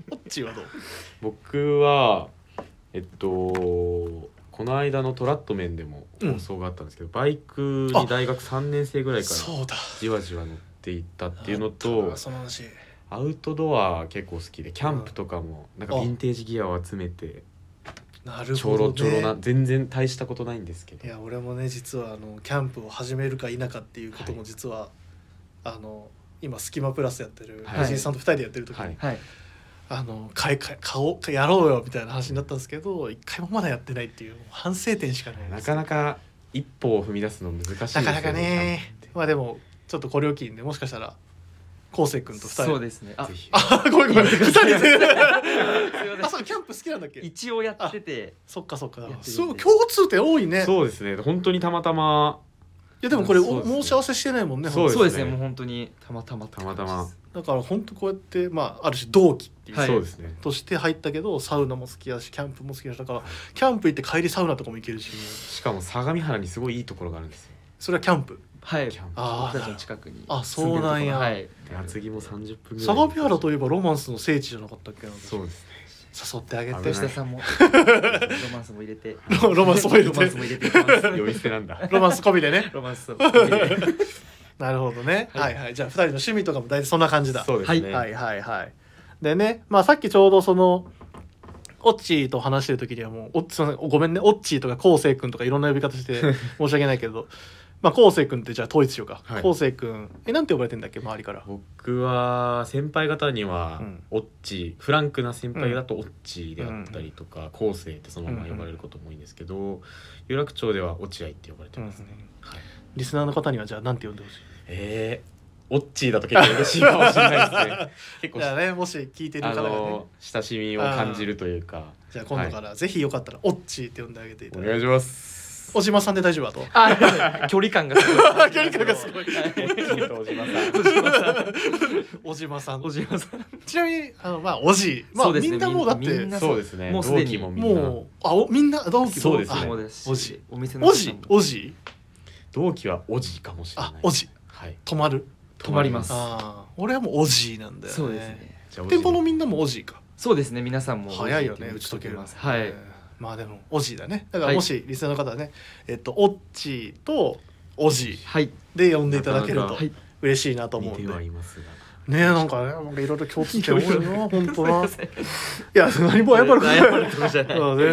S1: こっちはどう？
S3: 僕はえっとここの間のトラット面でも
S1: うん
S3: 放送があったんですけど、バイクに大学3年生ぐらいから
S1: そうだ。
S3: じわじわ乗っていったっていうのと
S1: なその話。
S3: アウトドア結構好きでキャンプとかもなんか
S1: あ
S3: ヴィンテージギアを集めて
S1: なる
S3: ちょ
S1: ほど、ね、
S3: ろちょろな全然大したことないんですけど。
S1: いや俺もね実はあのキャンプを始めるか否かっていうことも実は、あの今スキマプラスやってる
S3: はい。
S1: 藤井さんと二人でやってる時に、
S3: はい。
S2: はい。
S1: あの買い買い買おうやろうよみたいな話になったんですけど一回もまだやってないっていう反省点しかない
S3: なかなか一歩を踏み出すの難しいですよ
S1: なかなかね。まあでもちょっとこれを機にねもしかしたら昴生君と二人。
S2: そうですね。あ
S3: ぜひ。
S1: あごめんごめん。二人で。あそうキャンプ好きなんだっけ？
S2: ん一応やってて。
S1: そっかそっか。
S2: やってるんで
S1: そう共通点多いね。
S3: そうですね。本当にたまたま。
S1: いやでもこれ、
S3: そうですね。
S1: 申し合わせしてないもんね
S3: そうですね。
S2: そうですね。もう本当にたまたまって
S3: たまたま。
S1: だから本当こうやってまあある種同期っていう、
S2: はい。
S3: そうですね
S1: として入ったけどサウナも好きだしキャンプも好きだしだからキャンプ行って帰りサウナとかも行けるし。
S3: しかも相模原にすごいいいところがあるんですよ
S1: それはキャンプ？
S2: はい。
S3: キャンプ。
S1: あー。
S2: 僕たちの近くに。
S1: あそうなんや。
S2: はい。
S3: で厚木も30分ぐらい。
S1: 相模原といえばロマンスの聖地じゃなかったっけな
S3: そうですね。
S1: 誘ってあげて。
S2: 吉田さんも。ロマンスも入れて。
S1: ロロマンスも入れ
S2: ロマンスも
S1: て
S2: 入れていきます。
S3: 呼び捨てなんだ。
S1: ロマンス込みでね。
S2: ロマンスを入れて
S1: なるほどね、は、
S2: はいい
S1: はい。じゃあ2人の趣味とかも大体そんな感じだ。
S3: そうですね。
S1: はいはいはいでねまあさっきちょうどそのオッチーと話してる時にはもうおすいません。ごめんね。オッチーとか昴生君とかいろんな呼び方して申し訳ないけどまあ昴生君ってじゃあ統一しようか。
S3: はい。
S1: 昴生君えなんて呼ばれてんだっけ？周りから。
S3: 僕は先輩方には
S1: うん。
S3: オッチフランクな先輩だとオッチであったりとか後世ってそのまま呼ばれることも多いんですけど有楽町では落合って呼ばれてますね、はい、
S1: リスナーの方にはじゃあなんて呼んでほしい？
S3: えー、オッチだと結構嬉しいかもしれないですね。結構
S1: じゃあねもし聞いてる
S3: あ
S1: 方がね。
S3: の親しみを感じるというか。
S1: じゃあ今度からぜひよかったらオッチーって呼んであげていただいて。
S3: お願いします
S1: 小島さんで大丈夫だと。
S2: あ距離感がすごい。
S1: 距離感がすごい。
S3: 小島さん。
S1: 小島さん。
S2: 小島さん。
S1: ちなみにあのまあおじ。いまあ
S2: そうですね。
S1: みんなもうだって
S3: そう。ですね。
S2: もうすでに。
S3: 同期もみんな。
S1: もうあおみんな同期
S3: そうです
S1: おじ。
S2: お店の
S1: おじおじ？
S3: 同期はおじかもしれない。
S1: あおじ。
S3: はい。
S1: 泊まる？
S2: 泊まります。
S1: ああ俺はもうおじなんだよね。
S2: そうですね。
S1: 店舗のみんなもおじか。
S2: そうですね。皆さんも
S1: 早いよね。打ち解ける
S2: ます。はい。
S1: えーまあでもおじだね。だから
S2: はい。
S1: もしリスナーの方はねえっとおっちとおじ
S2: はい。
S1: で呼んでいただけると嬉しいなと思うんで。ねえなんかねなんかいろいろ共通点多いな。本当な。いや何も謝ることない。全然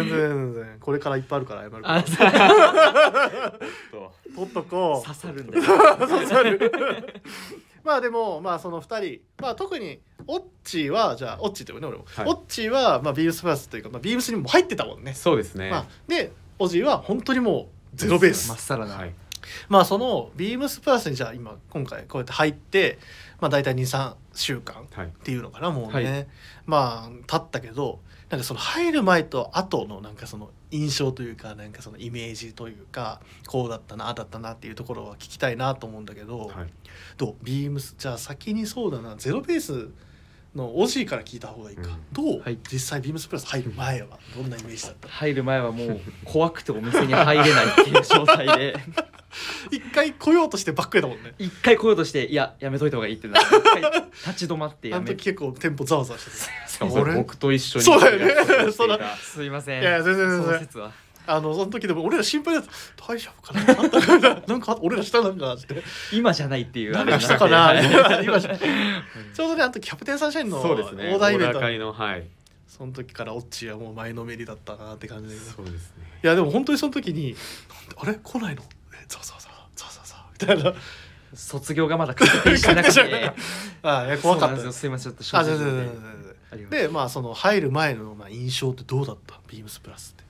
S1: 全然。これからいっぱいあるから謝るから
S2: あ
S3: と。
S1: 取っとこう。
S2: 刺さるんだよ。
S1: 刺さるまあでもまあその2人まあ特にオッチーはじゃあオッチーって呼ぶね俺も、
S3: はい。
S1: オッチーはまあビームスプラスというか、まあ、ビームスにも入ってたもんね、
S3: そうですね、
S1: まあ、でオジーは本当にもうゼロベース。
S2: まっさらな、
S3: はい
S1: まあそのビームスプラスにじゃあ今今回こうやって入ってまあ大体23週間
S3: はい
S1: っていうのかなもうね、
S2: はい。
S1: まあ経ったけどなんかその入る前と後のなんかその印象というかなんかそのイメージというかこうだったなああだったなっていうところは聞きたいなと思うんだけど、
S3: はい。
S1: どう？ビームスじゃあ先にそうだなゼロベースのオジーから聞いた方がいいか、
S3: うん。
S1: どう、
S2: はい。
S1: 実際ビームスプラス入る前は。どんなイメージだった？
S2: 入る前はもう怖くてお店に入れないっていう状態で。
S1: 一回来ようとしてばっかりだもんね。
S2: 一回来ようとしていややめといた方がいいってなって一回立ち止まって
S1: あの時結構テンポざわざわして
S3: しかもそれ？
S1: 俺
S3: 僕と一緒に
S1: そうだよね
S2: すいません。
S1: いや全然全然。
S2: その説は。
S1: たあのその時でも俺ら心配だった。大丈夫かな？なんか俺らしたなんかって。
S2: 今じゃないっていう。
S1: なんかしたかな？
S2: あれになって
S1: 今じゃ ちょうどねあの時キャプテンサンシャインの
S3: そうですね。
S1: オーダーイベント
S3: のはい。
S1: その時からオッチーはもう前のめりだったなって感じでい
S3: そうですね。
S1: やでも本当にその時にあれ？来ないの？えそうそうそうそうそうそうみたいな。
S2: 卒業がまだ確定してなくて。
S1: あいや怖かった。
S2: ですいませんちょっと正
S1: あ
S2: 直でま
S1: あその入る前のまあ印象ってどうだった？ビームスプラスって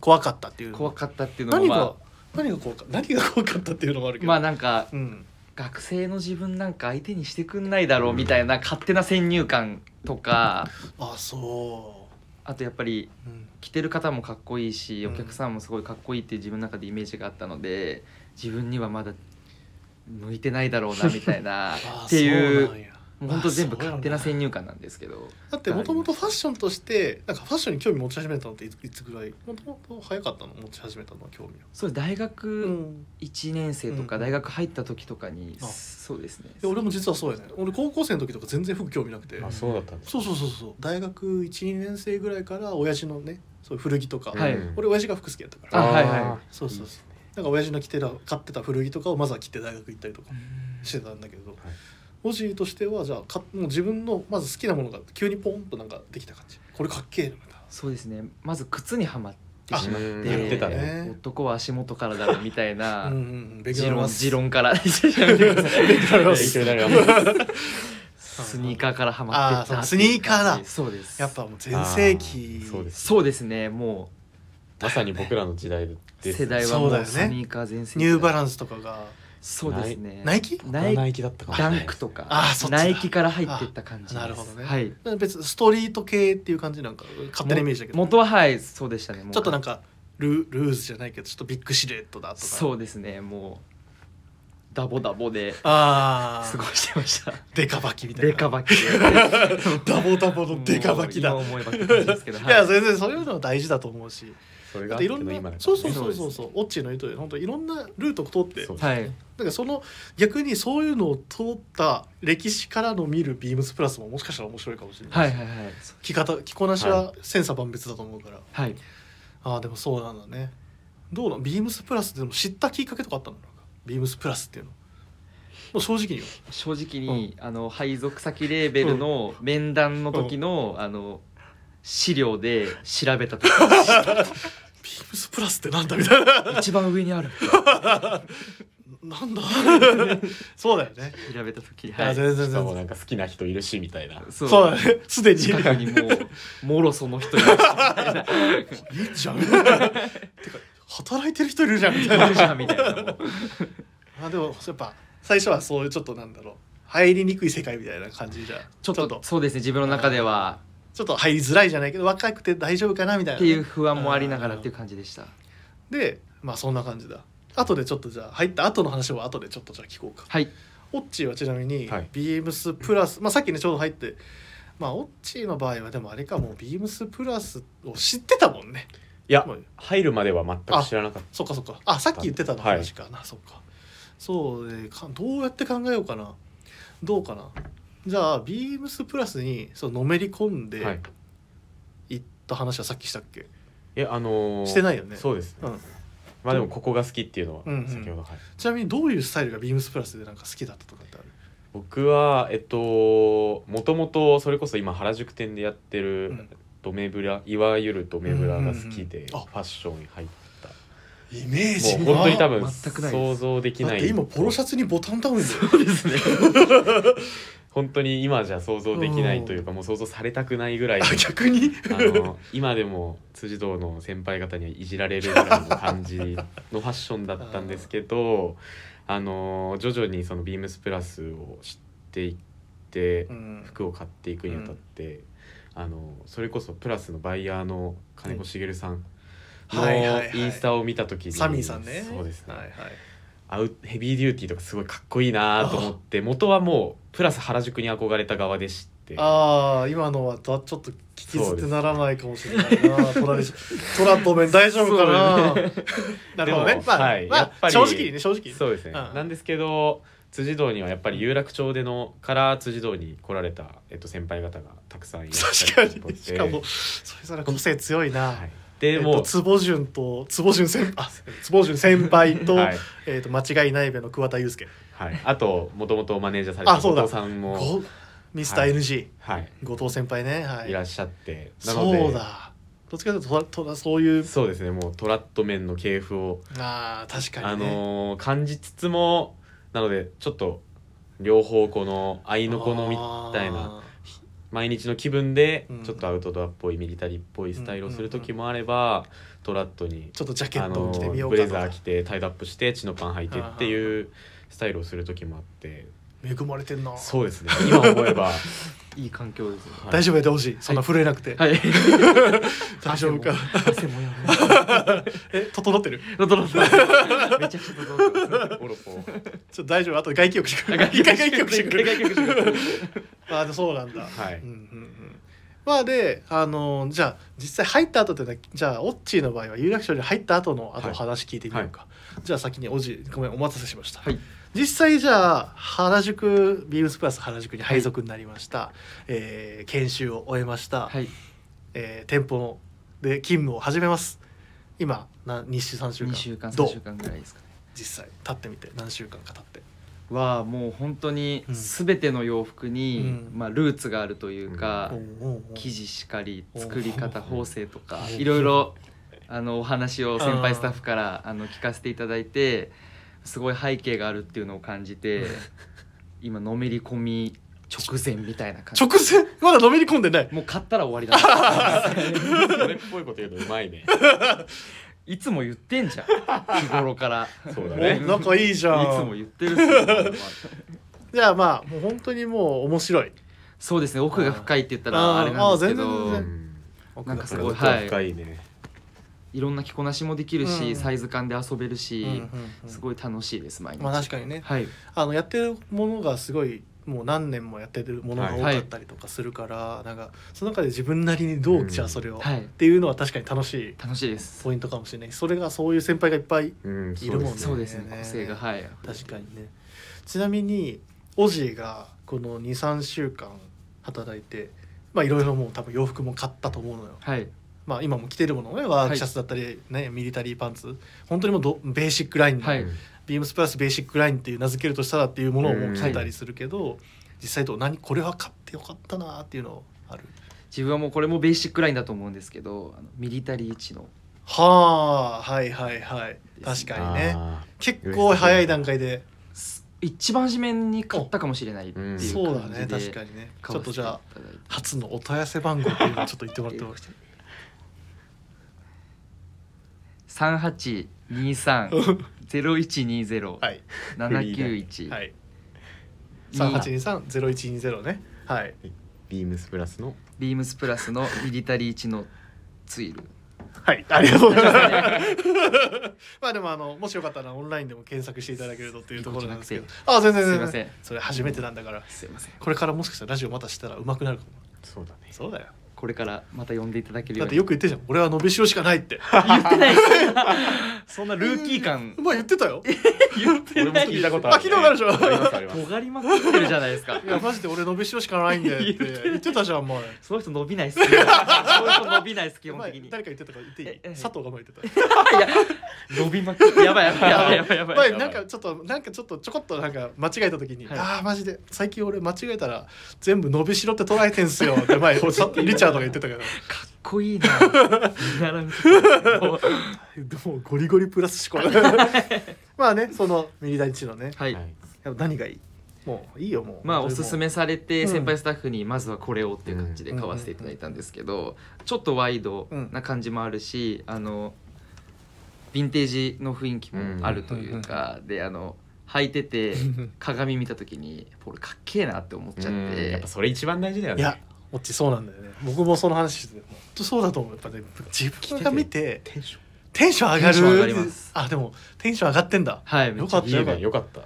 S1: 怖かったっていうの。
S2: 怖かったっていうのも
S1: 何が、
S2: ま
S1: 何が怖か何が怖かったっていうのもあるけど。
S2: あまあなんか
S1: うん。
S2: 学生の自分なんか相手にしてくんないだろうみたいな勝手な先入観とか。
S1: あそ
S2: あとやっぱり
S1: う、うん、
S2: 着てる方もかっこいいし
S1: うん。
S2: お客さんもすごいかっこいいっていう自分の中でイメージがあったので自分にはまだ向いてないだろうなみたいな
S1: あ
S2: っていう
S1: そうなんや
S2: もうほんと全部勝手な先入観なんですけど。
S1: だってもともとファッションとしてなんかファッションに興味持ち始めたのっていついつぐらい？もともと早かったの持ち始めたのは興味は？
S2: そう大
S1: う
S2: 学
S1: ん。
S2: 1年生と
S1: うん
S2: か大学入った時とかに
S1: あ。
S2: そうですね。
S1: で俺も実はそうやね俺高校生の時とか全然服興味なくて。
S3: あそうだったんです
S1: そうそうそうそう。大学12年生ぐらいから親父のねそういう古着とか、
S2: はい。
S3: うん
S1: 俺親父が服好きやったから。
S2: あはいはい。
S1: そうそうそう。なんか親父の着てた買ってた古着とかをまずは着て大学行ったりとか
S2: うん。
S1: してたんだけど、おじとしてはじゃあかもう自分のまず好きなものが急にポンとなんかできた感じ。これかっけえなみた。いな
S2: そうですね。まず靴にはまってしまっ
S3: うん
S2: て
S3: 言ってた
S1: ね
S2: 男は足元からだろみたいな
S1: うんうんうん。勉強
S2: 持論持論から。スニーカーからはまってった
S1: スニーカーだ。
S2: そうです。
S1: やっぱもう全盛期。
S3: そうです。
S2: そうですねも
S3: まさに僕らの時代
S2: う
S3: です
S2: 世代はも
S1: そうだよね。
S2: うスニーカー全盛
S1: ニューバ
S2: ン
S1: ランスとかが
S2: そうですね。
S1: ナイキ？
S2: ナイ
S3: ナイキだったかも。しれ
S2: ダ
S3: ない
S2: ンクとか
S1: あーそっちだ。
S2: ナイキから入ってった感じです。
S1: あなるほどね。
S2: はい。
S1: 別にストリート系っていう感じなんか勝手なイメージだけど。
S2: 元ははいそうでしたねもう。
S1: ちょっとなんかルルーズじゃないけどちょっとビッグシルエットだとか。
S2: そうですねもうダボダボで
S1: ああ
S2: 過ごしてました。
S1: デカバキみたいな。
S2: デカバキで。
S1: ダボダボのデカバキだ。
S2: もう今思えばって感じですけど
S1: い。や
S2: はい
S1: 全然そういうのは大事だと思うし
S3: それ
S1: だっていろんなそうそうそうそう。そうオッチーの言うとり本当いろんなルートを通って
S3: そう
S2: はい
S1: だからその逆にそういうのを通った歴史からの見るビームスプラスももしかしたら面白いかもしれないし
S2: はいはいはい。
S1: 着方着こなしは千差万別だと思うから、
S2: はい。
S1: ああでもそうなんだね。どうなのビームスプラスでも知ったきっかけとかあったの？なんか？ビームスプラスっていうの。もう正直によ
S2: 正直に、あの配属先レーベルの面談の時の、あの資料で調べた時
S1: ビームスプラスってなんだみたいな。
S2: 一番上にある。
S1: なんだ？そうだよね。
S2: 調べた時
S1: い
S2: はい。
S1: や全然。
S3: しかも
S1: 全然
S3: なんか好きな人いるしみたいな。
S2: そ
S1: そうだね。すでに。い
S2: 近くにもうもろその人いましたみたいな。
S1: いじゃん。てか働いてる人いるじゃんみたいな。
S2: いるじゃんみたいな。
S1: あでもやっぱ最初はそういうちょっとなんだろう。入りにくい世界みたいな感じじゃ
S2: ちょっと。そうですね。自分の中では
S1: ちょっと入りづらいじゃないけど若くて大丈夫かなみたいなね、
S2: っていう不安もありながらっていう感じでした。
S1: でまあそんな感じだ。後でちょっとじゃあ入った後の話を後でちょっとじゃあ聞こうか。
S2: はい。
S1: オッチーはちなみに
S3: はい。
S1: ビームスプラス、まあさっきねちょうど入ってまあオッチーの場合はでもあれかもうビームスプラスを知ってたもんね。
S3: いや
S1: もう。
S3: 入るまでは全く知らなかっ
S1: そっかそっか。あさっき言ってたの
S3: はい。
S1: 話か。な、そっか。そうでかどうやって考えようかな。どうかなじゃあビームスプラスにそうのめり込ん
S3: たはい。
S1: でいった話はさっきしたっけ、
S3: えあのー
S1: してないよね。
S3: そうですね。
S1: うん、
S3: まあでもここが好きっていうのは
S1: うんうん
S3: 先ほどはい。
S1: ちなみにどういうスタイルがビームスプラスでなんか好きだったとかってある？
S3: 僕はえっともともとそれこそ今原宿店でやって
S1: う
S3: る
S1: ん。
S3: ドメブラいわゆるドメブラが好きで
S1: うんうんうんあ。
S3: ファッションに入った。
S1: イメージ
S3: もう本当に多分
S2: 全くないです。
S3: 想像できない
S1: だって今ポロシャツにボタンダウンで。
S2: そうですね
S3: 本当に今じゃ想像できないというかもう想像されたくないぐらい
S1: 逆に？
S3: あの今でも辻堂の先輩方にはいじられるぐらいの感じのファッションだったんですけどあの徐々にそのビームスプラスを知っていって
S1: うん。
S3: 服を買っていくにあたって、あのそれこそプラスのバイヤーの金子茂さんの
S1: はいはいはい。
S3: インスタを見た時に
S1: サミーさんね。
S3: そうですね、
S1: はいはい
S3: アウヘビーデューティーとかすごいかっこいいなと思って元はもうプラス原宿に憧れた側でして。
S1: ああ今のはだちょっと聞き捨てならないかもしれないな。トラでトラッドメン大丈夫かな。なるほどね。まあ、まあ
S3: はいやっぱり
S1: 正直にね正直に
S3: そうですね、
S1: うん。
S3: なんですけど辻堂にはやっぱり有楽町でのから辻堂に来られた、えっと、先輩方がたくさんいらっし
S1: 確か
S3: ゃるので
S1: に。しかもそれぞれ個性強いな、
S3: はい、で
S1: えっと坪潤と坪潤先あ坪潤先輩と,、
S3: はい。
S1: えっと間違いないべの桑田祐介。
S3: はい、あともともとマネージャーされた
S1: あそうだ。
S3: 後藤さんも、
S1: ごミスター NG、
S3: はい、
S1: 後藤先輩ね。はい。
S3: いらっしゃって。なので。
S1: そうだ。どっちかというとととそういう。
S3: そうですね。もうトラット面の系譜を、
S1: あー確か
S3: あ
S1: にね、
S3: のー感じつつもなのでちょっと両方この愛の子のみたいな毎日の気分で
S1: うん。
S3: ちょっとアウトドアっぽいミリタリーっぽいスタイルをする時もあればトラットに
S1: ちょっとジャケットを着てみよう
S3: ブ
S1: かとか。
S3: レザー着てタイドアップしてチノパン履いてっていうスタイルをする時もあって。
S1: 恵まれてんな。
S3: そうですね。今思えば
S2: いい環境ですね
S3: はい。
S1: 大丈夫やでほしい。そんな震えなくて、
S2: はい。
S1: 大丈夫か
S2: 汗もや
S1: え整ってる？
S2: む整ってます。めちゃくちゃ整ってます
S3: オロポ
S1: ちょっと大丈夫？あと外気浴してくる一回外気浴してくる
S2: 外気浴してくる
S1: あでそうなんだ。
S3: はい。
S1: うんうんうん。まあであのじゃあ実際入った後ってのはじゃあオッチーの場合は有楽町に入った後の後
S3: はい。
S1: 話聞いてみようか、じゃあ先におじごめんお待たせしました、
S2: はい
S1: 実際じゃあ原宿ビームスプラス原宿に配属になりました、えー研修を終えました、
S2: はい。
S1: えー店舗ので勤務を始めます。今な2週3週間。
S2: 2週間
S1: どう
S2: ？3週間ぐらいですかね。
S1: 実際経ってみて何週間か経って。
S2: はもう本当に
S1: うん。
S2: 全ての洋服に、
S1: うん。
S2: まあ、ルーツがあるというか、
S1: おうおうおう
S2: 生地しかり
S1: お
S2: 作り方縫製とか
S1: お
S2: いろいろあのお話を先輩スタッフからあの聞かせていただいてすごい背景があるっていうのを感じて 今のめり込み直前みたいな感じ。
S1: 直前？まだのめり込んでない？
S2: もう買ったら終わりだ
S3: それっぽいこと言うとうまいね。
S2: いつも言ってんじゃん。日頃から。
S3: そうだ
S1: お
S3: ね
S1: 仲いいじゃん。
S2: いつも言ってる
S1: じゃあまあもう本当にもう面白い。
S2: そうですね。奥が深いって言った
S1: あ
S2: ら
S1: ー
S2: あれなんですけ
S1: あー全然
S2: どなんかすごいはい。
S3: 深いね
S2: いろんな着こなしもできるし、
S1: うん。
S2: サイズ感で遊べるし、
S1: うんうんうん
S2: すごい楽しいです毎日、
S1: まあ確かにね。
S2: はい。
S1: あのやってるものがすごいもう何年もやってるものが多かったりとかするから、なんかその中で自分なりにどうじゃあそれを、
S2: はい。
S1: っていうのは確かに楽しい
S2: 楽しいです。
S1: ポイントかもしれないそれがそういう先輩がいっぱい
S3: うん
S1: いるもんね。
S2: そうですね。個性がはい。
S1: 確かにね。ちなみにオジーがこの23週間働いてまあいろいろもう多分洋服も買ったと思うのよ。
S2: はい
S1: まあ今も着てるものねワークシャツだったり、ねミリタリーパンツ。本当にもうどベーシックライン。の、
S2: はい。
S1: ビームスプラスベーシックラインっていう名付けるとしたらっていうものをもう着てたりするけど、実際どう何これは買ってよかったなっていうのある。
S2: 自分はもうこれもベーシックラインだと思うんですけどあのミリタリー値の。
S1: はあはいはいはい。確かにね。
S3: あ
S1: 結構早い段階で、
S2: 一番初めに買ったかもしれないっていう感じで
S1: そうだね確かにね。ちょっとじゃあ初のお問い合わせ番号っていうのをちょっと言ってもらっても
S2: 三八二三 ゼロ一二ゼロ
S1: はい。
S2: 七九一
S1: はい。3823-0120ね。はい。
S3: ビームスプラスの
S2: ビームスプラスのミリタリー値のツイル。
S1: はい。ありがとうございます。まあでもあのもしよかったらオンラインでも検索していただけるとっていうところなんですけど。あ全然全然。
S2: すいません。
S1: それ初めてなんだから。
S2: すいません。
S1: これからもしかしたらラジオまたしたら上手くなるかも。
S3: そうだね。
S1: そうだよ
S2: これからまた呼んでいただける
S1: だって
S2: ように
S1: よく言ってるじゃん。俺は伸びしろしかないって。
S2: 言ってない。で すそんなルーキー感。
S1: まあ言ってたよ。
S2: 言って
S3: 俺も
S2: ない
S3: 聞いたこと
S1: あ聞いたことあるでしょ。
S3: ありますあります。
S2: 尖りまくってるじゃないですか。
S1: いやマジで俺伸びしろしかないんだよって言ってたじゃん前
S2: その人伸びないっす そういう人伸びないっす基本
S1: 前
S2: 的に
S1: 誰か言ってたから言っていい？
S2: ええ
S1: 佐藤が前言ってた。
S2: いや伸びまくって。やばいやばいやばいやばいやばい。
S1: 前なんかちょっとなんかちょっとちょこっとなんか間違えた時に、
S2: はい。
S1: ああマジで。最近俺間違えたら全部伸びしろって捉えてんすよって前さリチャードが言ってたから。
S2: かっこいいな。見習う
S1: でもゴリゴリプラス思考。まあねそのミリタリ値のね。
S2: はい。
S3: はい。
S1: やっぱ何がいい？もういいよもう。
S2: まあおすすめされて
S1: うん。
S2: 先輩スタッフにまずはこれをっていう感じで買わせていただいたんですけどちょっとワイドな感じもあるしあのヴィンテージの雰囲気もあるというかであの履いてて 鏡見た時にこれかっけえなって思っちゃっ
S3: うん。
S2: て
S3: やっぱそれ一番大事だよね。
S1: いやオッチそう。なんだよね僕もその話してて本当そうだと思う。やっぱね自分が見て
S3: テンション。
S1: テンション上がる。
S2: テンション上がります。
S1: あでもテンション上がってんだ。
S2: はい
S1: よかった
S3: よかった。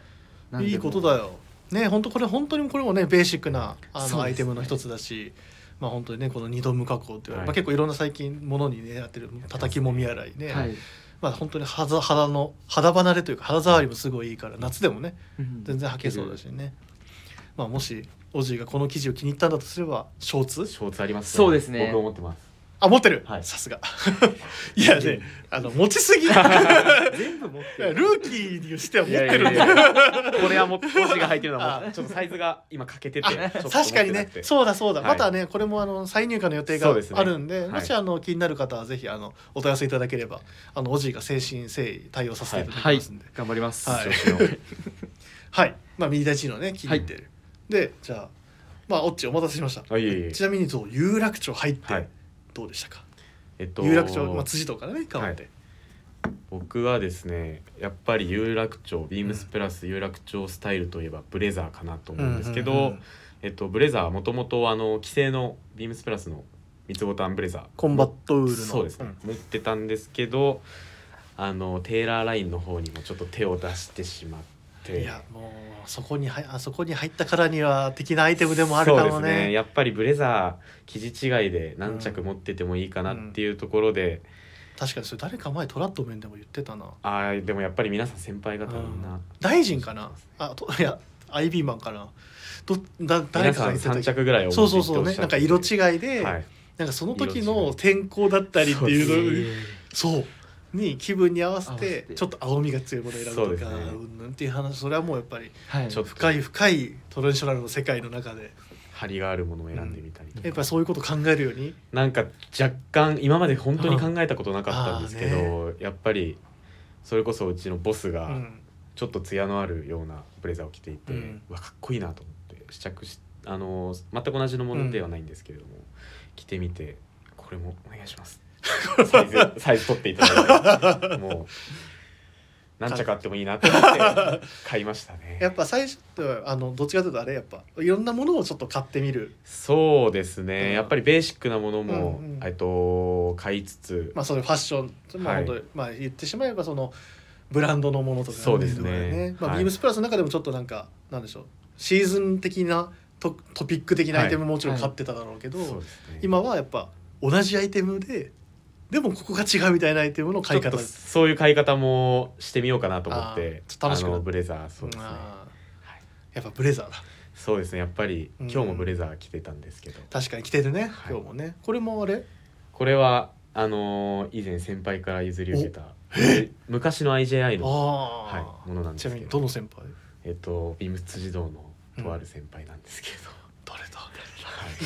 S2: なんでも。
S1: いいことだよ。ね本当これ本当にこれもねベーシックなあ
S2: そうですね。
S1: のアイテムの一つだしまあ本当にねこの二度無加工って言われる、
S3: はい。
S1: まあ、結構いろんな最近ものにねやってる叩きもみ洗いね、
S2: はい。
S1: まあ本当に肌肌の肌離れというか肌触りもすごいいいから夏でもね全然履けそうだしね、まあもしオジーがこの生地を気に入ったんだとすればショーツ
S3: ショーツあります
S2: そうですね。
S3: 僕も持ってます。
S1: あ持ってる、
S3: はい。
S1: さすが。いやねあの持ちすぎ。ル
S2: 全部持ってる。
S1: ーキーにしては持ってるんだよ。
S3: いやいやいやこれはもう文字が入ってるのはもうちょっとサイズが今欠けてて
S1: あ
S3: ちょっと持って。
S1: 確かにね。
S3: なくて
S1: そうだそうだ、
S3: はい。
S1: またねこれもあの再入荷の予定が
S3: そうですね。
S1: あるんで
S3: はい。
S1: もしあの気になる方はぜひあのお問い合わせいただければあのおじいが誠心誠意対応させていただき
S2: はい
S1: ますんで。
S2: 頑張ります。
S1: はい。
S3: 調子の
S1: はい、まあミリ大チのね気に入ってる、でじゃあまあオッチお待たせしました。
S3: あいえいえ。
S1: ちなみにそう有楽町入って
S3: はい。
S1: どうでしたか、
S3: えっと
S1: 有楽町、まあ、辻堂からね変わって、
S3: 僕はですねやっぱり有楽町ビームスプラス有楽町スタイルといえばブレザーかなと思うんですけど、
S1: うんうんうん
S3: えっと、ブレザーはもともとあの既製のビームスプラスの三つボタンブレザー。
S1: コンバットウールの。
S3: そうですね、持ってたんですけどあのテーラーラインの方にもちょっと手を出してしまって。
S1: いやもうそこにはあそこに入ったからには的なアイテムでもあるかも
S3: そうです
S1: ね。
S3: ねやっぱりブレザー生地違いで何着持っててもいいかなっていうところで、
S1: 確かにそれ誰か前トラッドメンでも言ってたな。
S3: あーでもやっぱり皆さん先輩方みん。な、
S1: 大臣かな？あといや IB マンかな。どだ誰かが言ってた
S3: 3着ぐらい
S1: そうそうそうね。なんか色違いで、
S3: はい。
S1: なんかその時の天候だったりっていうのそうに気分に合わせてちょっと青みが強いものを選ぶとか、ね、うんっていう話それはもうやっぱり、深い深いトラディショナルの世界の中で
S3: 張りがあるものを選んでみたり
S1: うん、やっぱそういうこと考えるように？
S3: なんか若干今まで本当に考えたことなかったんですけど、ね、やっぱりそれこそうちのボスがちょっと艶のあるようなブレザーを着ていて、うん、わかっこいいなと思って試着しあの全く同じのものではないんですけれども、うん、着てみてこれもお願いしますサイズサイズ取っていただいて。もう何着買ってもいいなって思って買いましたね。
S1: やっぱ最初ってあのどっちかというとあれやっぱいろんなものをちょっと買ってみる。
S3: そうですね、うん、やっぱりベーシックなものも、うんうん、えっと買いつつ。
S1: まあそれファッション、まあ本当、はい、まあ言ってしまえばそのブランドのものとか、
S3: ね、そうですね、
S1: まあ、ビームスプラスの中でもちょっとなんかなんでしょう。シーズン的なトトピック的なアイテムももちろん買ってただろうけど、はいはいね、今はやっぱ同じアイテムででもここが違うみたいなアイテムの買い方。
S3: そういう買い方もしてみようかなと思って。楽しくブレザーそうですね、
S1: やっぱブレザーだ。
S3: そうですね。やっぱり今日もブレザー着てたんですけど、
S1: 確かに着てるね、今日もね。これもあれ？
S3: これはあのー、以前先輩から譲り受けた昔の IJI の、はい、ものなんですけど。ちなみに
S1: どの先輩？
S3: えっとビームス辻堂のとある先輩なんですけど、
S1: 誰だ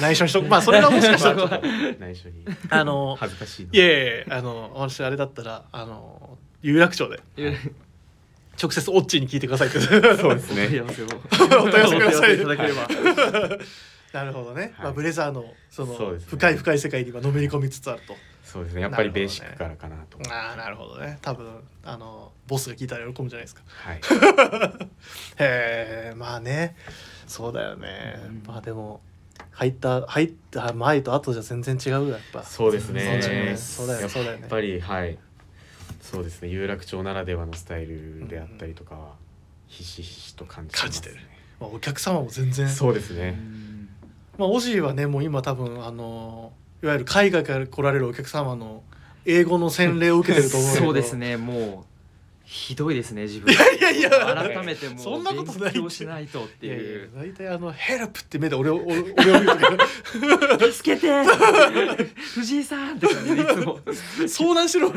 S1: 内緒にしとく。まあそれがもしかしたら
S3: 内緒に。
S1: あの
S3: 恥ずかしい
S1: いやいやあの私あれだったらあの有楽町で。直接オッチーに聞いてくださいって。
S3: そうですね。お
S1: 問い合わせください。いただければ。なるほどね、はい、まあ、ブレザーのその、ね、深い深い世界にはのめり込みつつあると。
S3: そうですね。やっぱりベーシックからかなと、
S1: ね、ああなるほどね。多分あのボスが聞いたら喜ぶんじゃないですか。
S3: はい。
S1: へえまあね。そうだよね、うん、まあでも入った入った前と後じゃ全然違うやっぱ。
S3: そうですね。
S1: そうだよそうだよね。
S3: やっぱりはい。そうですね。有楽町ならではのスタイルであったりとかはひしひしと感じて、ね、感じてる、
S1: まあ、お客様も全然。
S3: そうですね。
S1: まあオジーはねもう今多分あのいわゆる海外から来られるお客様の英語の洗礼を受けてると思う
S2: そうですね。もうひどいですね自分。い
S1: やいや
S2: 改めてもそんなことない勉強しないとっていう。
S1: 大体あのヘルプって目で俺を俺を見る
S2: 助けて。藤井さんって感じでいつも。
S1: 相談しろ。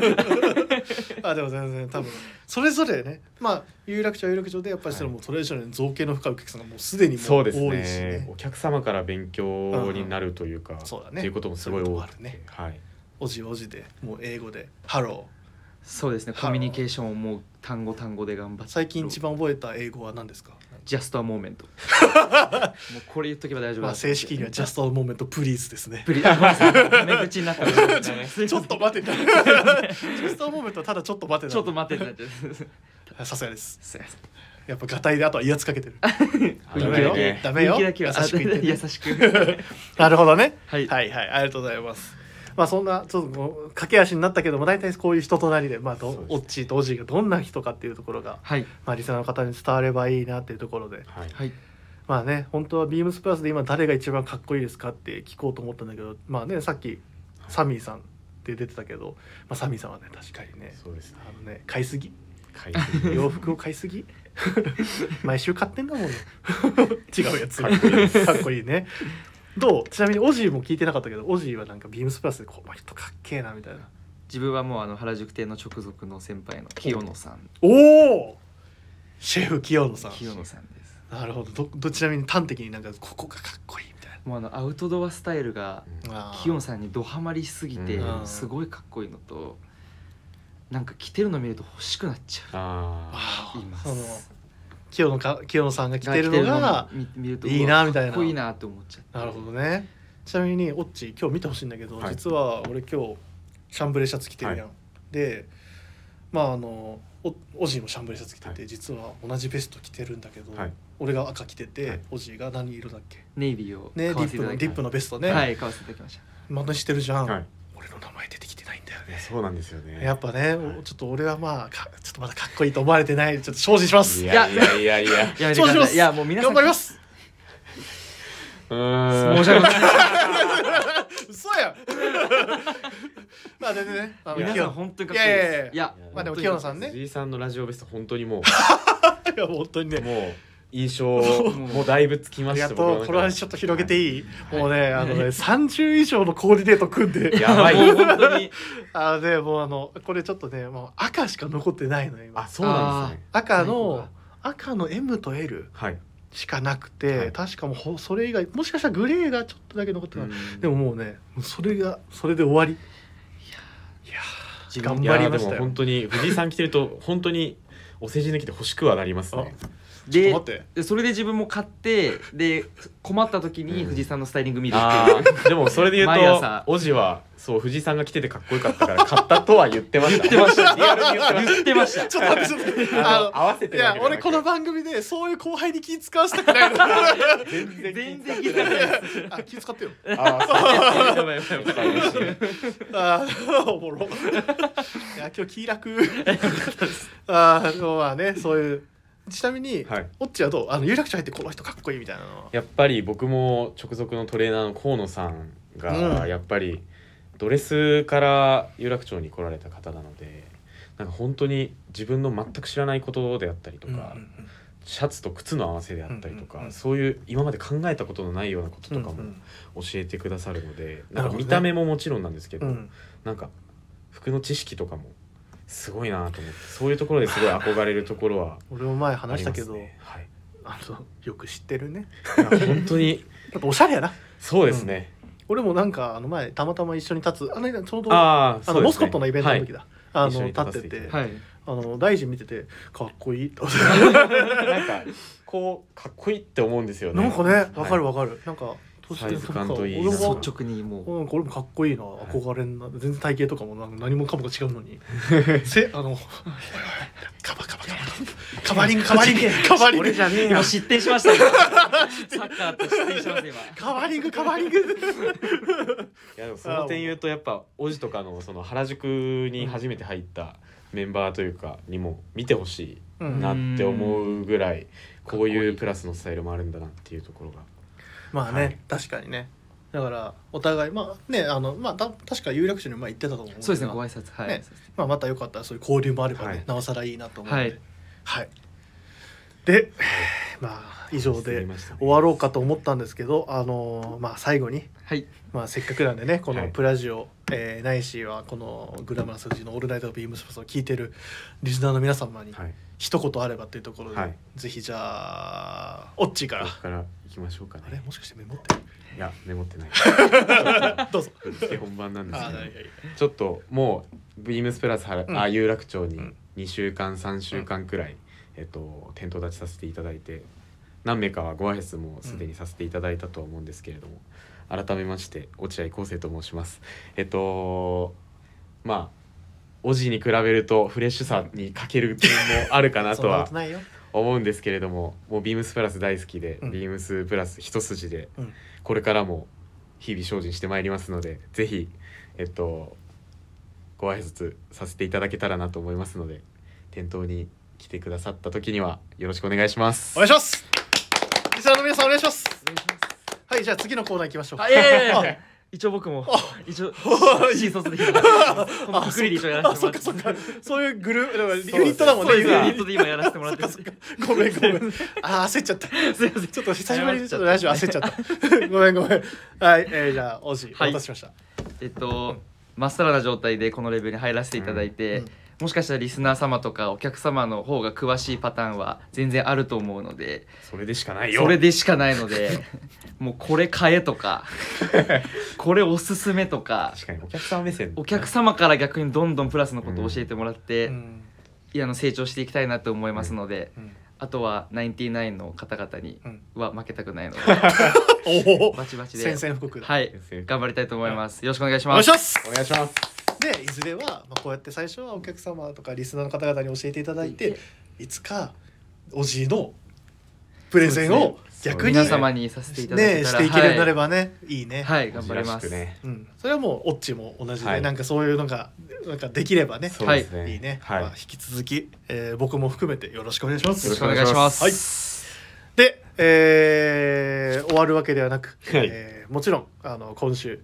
S1: あでも全然多分。それぞれね。まあ有楽町有楽町でやっぱりそれもトレーションに造形の深いお客さんがもうすでにも
S3: う多いしね、ね、お客様から勉強になるというか、うん、
S1: そうだね。
S3: っていうこともすごい多くね。はい。
S1: おじおじでもう英語で「ハロー」
S2: そうですね。コミュニケーションをもう単語単語で頑張って。
S1: 最近一番覚えた英語は何ですか？
S2: Just a moment。もうこれ言っとけば大丈夫
S1: まあ正式には Just a moment please ですね。
S2: please。口になった
S1: ちょっと待って Just a moment た。だちょっと待って
S2: ちょっと待って
S1: さすがです。やっぱガタイであとは威圧かけてる。
S2: ダメよ。
S1: ダメよ。
S2: 優しく優し
S1: く。なるほどね、はい、はいはい。ありがとうございますまあそんなちょっと駆け足になったけども大体こういう人となりで、まあ、オッチーとオジーがどんな人かっていうところが、はい、まあ、リスナーの方に伝わればいいなっていうところで、はい、まあね本当はビームスプラスで今誰が一番かっこいいですかって聞こうと思ったんだけどまあねさっきサミーさんって出てたけど、まあ、サミーさんはね確かにね
S3: そうですね。
S1: あのね買いすぎ。洋服を買いすぎ。毎週買ってんだもん 違うやつ。かっこいいねどう？ちなみにオジーも聞いてなかったけどオジーはなんかビームスプラスでこの人かっけえなみたいな。
S2: 自分はもうあの原宿店の直属の先輩の清野さん。
S1: おおシェフ清野さん。
S2: 清野さんです。
S1: なるほど。どどちなみに端的になんかここがかっこいいみたいな。
S2: もうあのアウトドアスタイルが清野さんにどハマりしすぎてすごいかっこいいのとなんか着てるの見ると欲しくなっちゃう。あ
S1: あいます清野か清野さんが着てるのがいいなみたいな。かっ
S2: こいいなって思っちゃ
S1: って。なるほどね。ちなみにオッチ今日見てほしいんだけど、はい、実は俺今日シャンブレシャツ着てるやん、はい、でまああのおオジーもシャンブレシャツ着てて、はい、実は同じベスト着てるんだけど、俺が赤着てて、オジーが何色だっけ？
S2: ネイビーを
S1: ねディップのディップのベストね。
S2: はい買わせていただきました。
S1: またしてるじゃん、俺の名前出てきてないんだよね。
S3: そうなんですよね。
S1: やっぱね、はい、ちょっと俺はまあちょっとまだかっこいいと思われてない。ちょっと精進します。
S3: いやいやいやい
S1: や。精進します。
S2: いやもう皆さ
S1: ん頑張ります。
S3: うん。
S2: 申し訳ない
S1: 嘘やまあ全然ね。
S2: 皆さん本当にかっこいい
S1: です。いやまあでも清野さんね。
S3: 藤井さんのラジオベスト本当にもう。
S1: いや本当にね。
S3: もう印象 もだいぶつきました
S1: これはちょっと広げていい、もうねあのね30以上のコーディネート組んで。
S3: やばい。
S2: 本当に。
S1: あのねもうあのこれちょっとねもう赤しか残ってないのよ今。
S3: あそうなんですね。
S1: 赤の
S2: だ。
S1: 赤の M と L
S3: はい。
S1: しかなくて、
S3: はい。
S1: 確かもうほそれ以外もしかしたらグレーがちょっとだけ残ってた、
S3: うん。
S1: でももうねそれがそれで終わり。いや頑張りましたよ。
S3: 本当に藤井さん着てると本当にお世辞抜きで欲しくはなりますね
S2: でそれで自分も買ってで困った時に藤井さんのスタイリング見るって
S3: あ
S2: いう、
S3: ーでもそれで言うとおじはそう藤井さんが着ててかっこよかったから買ったとは言ってました。
S2: 言ってました。
S3: リアルに言ってまし
S2: た。
S1: ちょっと待ってちょっと待って。
S3: たあ
S1: あ
S3: の合わせて
S1: のいや俺この番組でそういう後輩に気使わせたくないの。
S3: 全然
S2: 全然聞いてない。
S1: あ気使ってよ
S3: あーそう
S1: あーおもろ。いや今日気楽。あーでもまあねそういうちなみに、
S3: はい。
S1: オッチはどう？あの有楽町入ってこの人かっこいいみたいなのは。
S3: やっぱり僕も直属のトレーナーの河野さんが
S1: うん。
S3: やっぱりドレスから有楽町に来られた方なのでなんか本当に自分の全く知らないことであったりとか、
S1: うんうん
S3: シャツと靴の合わせであったりとか、
S1: うんうんうん
S3: そういう今まで考えたことのないようなこととかも
S1: うんうん。
S3: 教えてくださるので、
S1: なるほどね。
S3: なんか見た目ももちろんなんですけど、
S1: うん。
S3: なんか服の知識とかもすごいなと思ってそういうところですごい憧れるところは
S1: 俺も前話したけど、
S3: ね。はい、
S1: あのよく知ってるね。
S3: 本当に。
S1: やっぱおしゃれやな。
S3: そうですね、
S1: 俺もなんかあの前たまたま一緒に立つあのちょうど
S3: ああ
S1: あのモスコットのイベントの時だ、あの
S3: 一緒に立
S1: ってて、
S2: はい。
S1: あの大臣見ててかっこいい。と
S3: なんかこうかっこいいって思うんですよね。
S1: てなんかねわかる
S3: わ、
S1: わかる、なんか
S3: サイズ感といい
S1: 俺も
S2: 率直にもう。
S1: なんか俺もかっこいいな。憧れんな。全然体型とかもなんか何もかもが違うのに。せあのカバカバカバカバリング。カバリング。カバリング。
S3: 俺じゃねえよ。
S2: 今失点しました今サッカーと失点します今。
S1: カバリングカバリング。
S3: いやでもその点言うとやっぱ王子とかのその原宿に初めて入ったメンバーというかにも見てほしい
S1: うん
S3: なって思うぐらいこういうプラスのスタイルもあるんだなっていうところが
S1: まあね、
S3: はい。
S1: 確かにね。だからお互いまあねあのまあた確か有楽町に前行ってたと思う
S2: そうですねご挨拶。はい、
S1: ね。まあ、またよかったらそういう交流もあればね、
S3: はい。
S1: なおさらいいなと思うので。
S2: はい。
S1: はい、で まあ以上
S3: す
S1: で終わろうかと思ったんですけどあのまあ最後に、
S2: はい。
S1: まあ、せっかくなんでねこの
S3: はい。
S1: プラジオ、えーないしはこのグラマラスフジの「オールナイトビームスプラス」を聞いてるリスナーの皆様に
S3: はい
S1: 一言あればというところで、
S3: はい。
S1: ぜひじゃあオッチーから。
S3: 僕から行きましょうかね。
S1: あれ？もしかしてメモってる？
S3: いやメモってない。
S1: どうぞ。
S3: 本番なんですけど。
S1: あいやいやいや。
S3: ちょっともうビームスプラスは、
S1: うん。
S3: あ有楽町に
S1: うん。
S3: 2週間3週間くらい、えっと、店頭立ちさせていただいて何名かはご挨拶もすでにさせていただいたとは思うんですけれども、改めまして落合康生と申します。えっとまあおじに比べるとフレッシュさに欠ける点もあるかなとは思うんですけれどももうビームスプラス大好きで、
S1: うん。
S3: ビームスプラス一筋で、
S1: うん。
S3: これからも日々精進してまいりますのでぜひえっとご挨拶させていただけたらなと思いますので店頭に来てくださった時にはよろしくお願いします。
S1: お願いします。リスナーの皆さんお願いします。はいじゃあ次のコーナー行きましょう。
S2: あい 一応僕も一応新卒でこのくくりで一緒やら
S1: あ
S2: せてもらって
S1: そっかそっかそういうグループだからユニットだもんね。ユニッ
S2: ト。で今やらせてもらって
S1: ごめんごめん。あー焦っちゃった。
S2: すいません。
S1: ちょっと久しぶりにちょっとラジオ焦っちゃった。ごめんごめん。はい、えー、じゃあおじお
S2: はい。
S1: 待たせしました、
S2: えっとまっさらな状態でこのレベルに入らせていただいて、もしかしたらリスナー様とかお客様の方が詳しいパターンは全然あると思うので
S3: それでしかないよ。
S2: それでしかないので もうこれ買えとか これおすすめとか
S3: 確かにお客さん目線
S2: お客様から逆にどんどんプラスのことを教えてもらって、
S1: うん。
S2: いやあの成長していきたいなと思いますので、
S1: うん。
S2: あとはナインティナインの方々に
S1: うん
S2: は負けたくないので
S1: おお
S2: バチバチで。
S1: 宣戦布告だ。
S2: はい。頑張りたいと思います。よろしくお願いし
S1: お願
S2: ます
S1: いします。
S3: お願いします
S1: でいずれは、まあ、こうやって最初はお客様とかリスナーの方々に教えていただいていつかおじいのプレゼンを逆に
S2: 皆様にさせていただ
S1: ね
S2: けたら
S1: していけるようになればね、い、いね、
S2: はい、はい、頑張ります、
S3: ね。
S1: うん、それはもうオッチも同じで、
S3: はい。
S1: なんかそういうのがなんかできればね
S3: そうですね。
S1: いいね、
S3: はい、
S1: まあ、引き続き、えー僕も含めてよろしくお願いします。
S2: よろしくお願いします、
S1: で、えー終わるわけではなく、
S3: はい。
S1: えーもちろんあの今週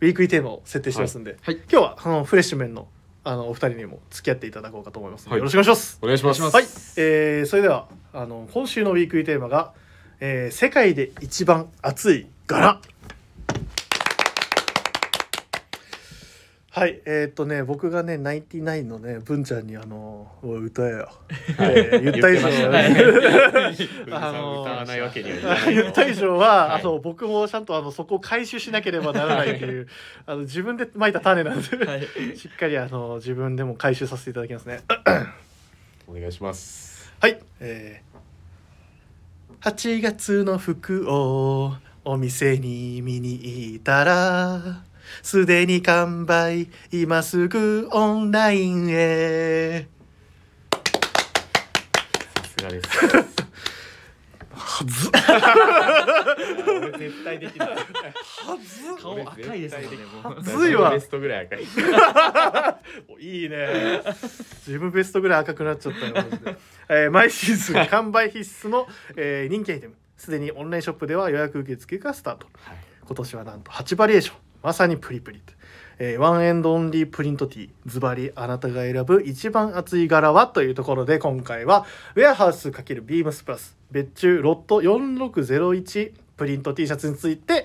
S1: ウィークリーテーマを設定してますんで、
S2: はい。
S1: 今日はあのフレッシュメンのあのお二人にも付き合っていただこうかと思います。ので、
S3: はい。
S1: よろしくお願いします。
S3: お願いします。
S1: はい、えーそれではあの今週のウィークリーテーマが、えー世界で一番熱い柄」はいえーっとね僕がねナインティナインのね文ちゃんにあの「おい歌えよ」えー言った以上
S3: 言ってましたね。
S1: あの
S3: 歌わないわけにはいかない
S1: 言った以上は、
S3: はい。
S1: あの僕もちゃんとあのそこを回収しなければならないっていう あの自分でまいた種なんで、
S2: はい。
S1: しっかりあの自分でも回収させていただきますね。
S3: お願いします。
S1: はい、えー、8月の服をお店に見に行ったらすでに完売。今すぐオンラインへ。
S3: さすがです。
S1: はず。
S3: 俺絶対できない。
S1: はず。
S2: 顔赤いですもんねもう。
S1: ずいわ。
S3: ベストぐらい赤い。
S1: おいいね。自分ベストぐらい赤くなっちゃったよマジで、えー毎シーズン完売必須の、えー人気アイテム。すでにオンラインショップでは予約受付がスタート。
S3: はい。
S1: 今年はなんと8バリエーションまさにプリプリと、えーワンエンドオンリープリントティーズバリあなたが選ぶ一番熱い柄はというところで今回はウェアハウス×ビームスプラス別注ロット4601プリント T シャツについて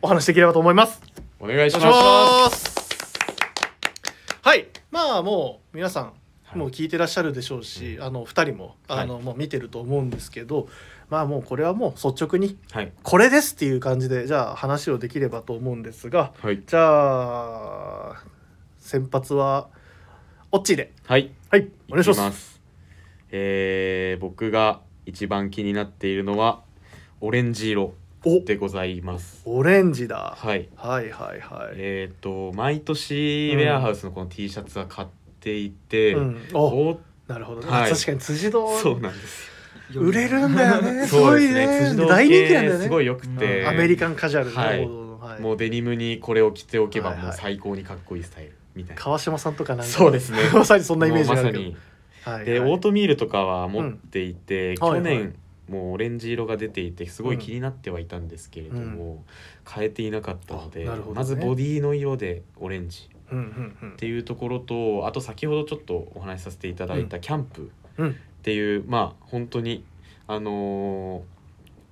S1: お話しできればと思います。
S3: お願いし
S1: お
S3: ます。
S1: はい。まあもう皆さん
S3: はい。
S1: もう聞いてらっしゃるでしょうし、
S3: うん。
S1: あの2人もあの、もう見てると思うんですけどまあもうこれはもう率直に
S3: はい。
S1: これですっていう感じでじゃあ話をできればと思うんですが
S3: はい。
S1: じゃあ先発はオッチーで。
S3: はい。
S1: はいお願いします。
S3: す。えー僕が一番気になっているのはオレンジ色
S1: お。
S3: でございます。
S1: オレンジだ、
S3: はい。
S1: はいはいはい。
S3: えっ、と毎年ウェアハウスのこの T シャツは買っていて、
S1: うん、お。
S3: お
S1: なるほどね、
S3: はい。
S1: 確かに辻堂
S3: そうなんです
S1: 売れるんだよね。すごい
S3: ね。
S1: 大人気なんだよね。
S3: 系すごい良くて。
S1: アメリカンカジュアルな
S3: はい。もうデニムにこれを着ておけばもう最高にかっこいいスタイルみたいな、
S1: 川島さんとかなんか。
S3: そうですね。
S1: まさにそんなイメージがあるけど。
S3: ま
S1: はい
S3: で、
S1: はい。
S3: オートミールとかは持っていて、
S1: うん。はいはい。
S3: 去年もうオレンジ色が出ていてすごい気になってはいたんですけれども、変えていなかったので、
S1: ね。
S3: まずボディの色でオレンジ。
S1: うんうんうん。
S3: っていうところとあと先ほどちょっとお話しさせていただいたキャンプ。
S1: うん
S3: っていう、まあ本当にあのー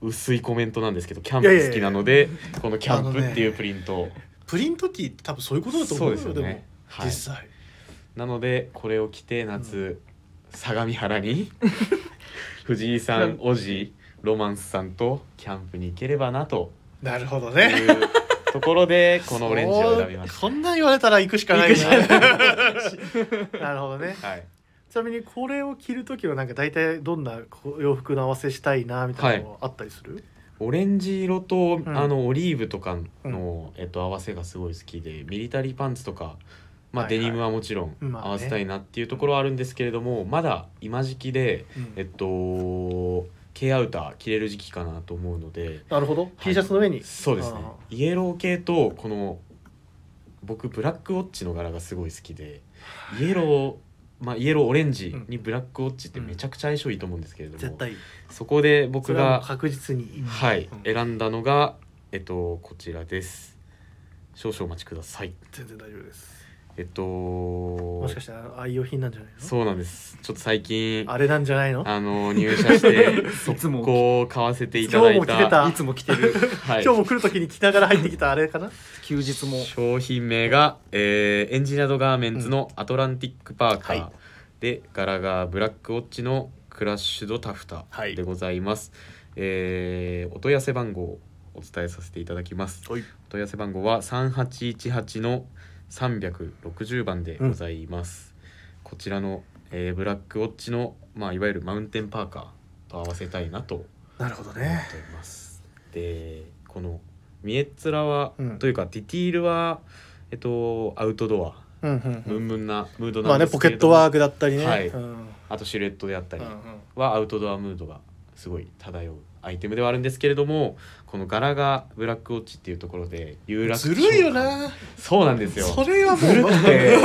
S3: 薄いコメントなんですけどキャンプ好きなのでこのキャンプっていうプリント、
S1: プリントティーって多分そういうことだと思うよで
S3: すよね、はい、
S1: 実際。
S3: なのでこれを着て夏、相模原に 藤井さんおじロマンスさんとキャンプに行ければなと。
S1: なるほど
S3: い
S1: ね
S3: うところでこのオレンジを選びまし
S1: こんなん言われたら行くしかないね。なるほどね。
S3: た。はい、
S1: ちなみにこれを着る時はなんか大体どんな洋服の合わせしたいなみたいなのあったりする、
S3: オレンジ色と、
S1: ん。
S3: あのオリーブとかの、えっと、合わせがすごい好きでミリタリーパンツとか、まあ
S1: はいはい。
S3: デニムはもちろん合わせたいなっていうところはあるんですけれども、まだ今時期で、
S1: うん。
S3: えっと K アウター着れる時期かなと思うので
S1: なるほど、T シャツの上に。
S3: そうですね。
S1: あ
S3: イエロー系とこの僕ブラックウォッチの柄がすごい好きでイエローまあイエローオレンジにブラックウォッチってめちゃくちゃ相性いいと思うんですけれども、
S1: 絶対。
S3: そこで
S1: そ
S3: 僕が
S1: 確実に。
S3: はい、
S1: うん。
S3: 選んだのがえっとこちらです。少々お待ちください。
S1: 全然大丈夫です
S3: えっと
S1: もしかしたら愛用品なんじゃないの？
S3: そうなんです。ちょっと最近
S1: あれなんじゃないの？
S3: あの入社して
S2: いつも
S3: 速攻買わせていただい
S1: 今日も着てた。
S3: た
S2: いつも着てる
S3: はい。
S1: 今日も来る時に着ながら入ってきたあれかな？
S2: 休日も。
S3: 商品名が、えーエンジニアドガーメンツのアトランティックパーカー、
S1: はい。
S3: で柄がブラックウォッチのクラッシュドタフタ
S1: はい。
S3: でございます、えーお問い合わせ番号をお伝えさせていただきます。
S1: はい。
S3: お問い合わせ番号は3818の360番でございます、こちらの、えーブラックウォッチの、まあ、いわゆるマウンテンパーカーと合わせたいなと
S1: なるほどね。
S3: でこの見えっ面は、
S1: うん。
S3: というかディティールはえっとアウトドア。
S1: うんうん
S3: ムンムンなムード
S1: まあねポ
S3: なんですけれども。
S1: ケットワークだったりね、
S3: はい。
S1: うん。うん
S3: あとシルエットであったり
S1: うん。
S3: はアウトドアムードがすごい漂うアイテムではあるんですけれどもこの柄がブラックウォッチっていうところで有楽
S1: ずるいよな。
S3: そうなんですよ。
S1: それはも
S3: ずる
S1: う
S3: くて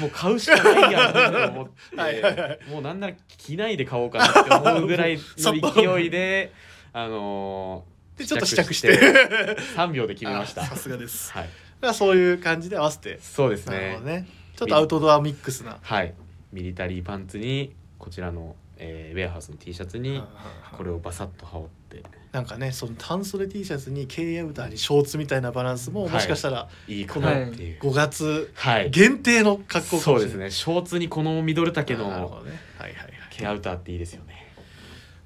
S3: もう買うしかないやんと思って
S1: はいはいはい。
S3: もうなんなら着ないで買おうかなって思うぐらいの勢いで あのー
S1: でちょっと試着して。
S3: 3秒で決めました。
S1: あさすがです。
S3: はい。
S1: まあそういう感じで合わせて。
S3: そうですね。
S1: ね。ちょっとアウトドアミックスな。
S3: はい。ミリタリーパンツにこちらの、えーウェアハウスの T シャツにこれをバサッと羽織って。
S1: なんかねその半袖 T シャツに K アウターにショーツみたいなバランスも
S3: はい。
S1: もしかしたら
S3: いいかなっていう。
S1: 5月
S3: はい。
S1: 限定の格好か
S3: そうです
S1: もしれない。
S3: ね。ショーツにこのミドル丈
S1: あーなる
S3: の
S1: ね。はいはいはい。
S3: ケアウターっていいですよね。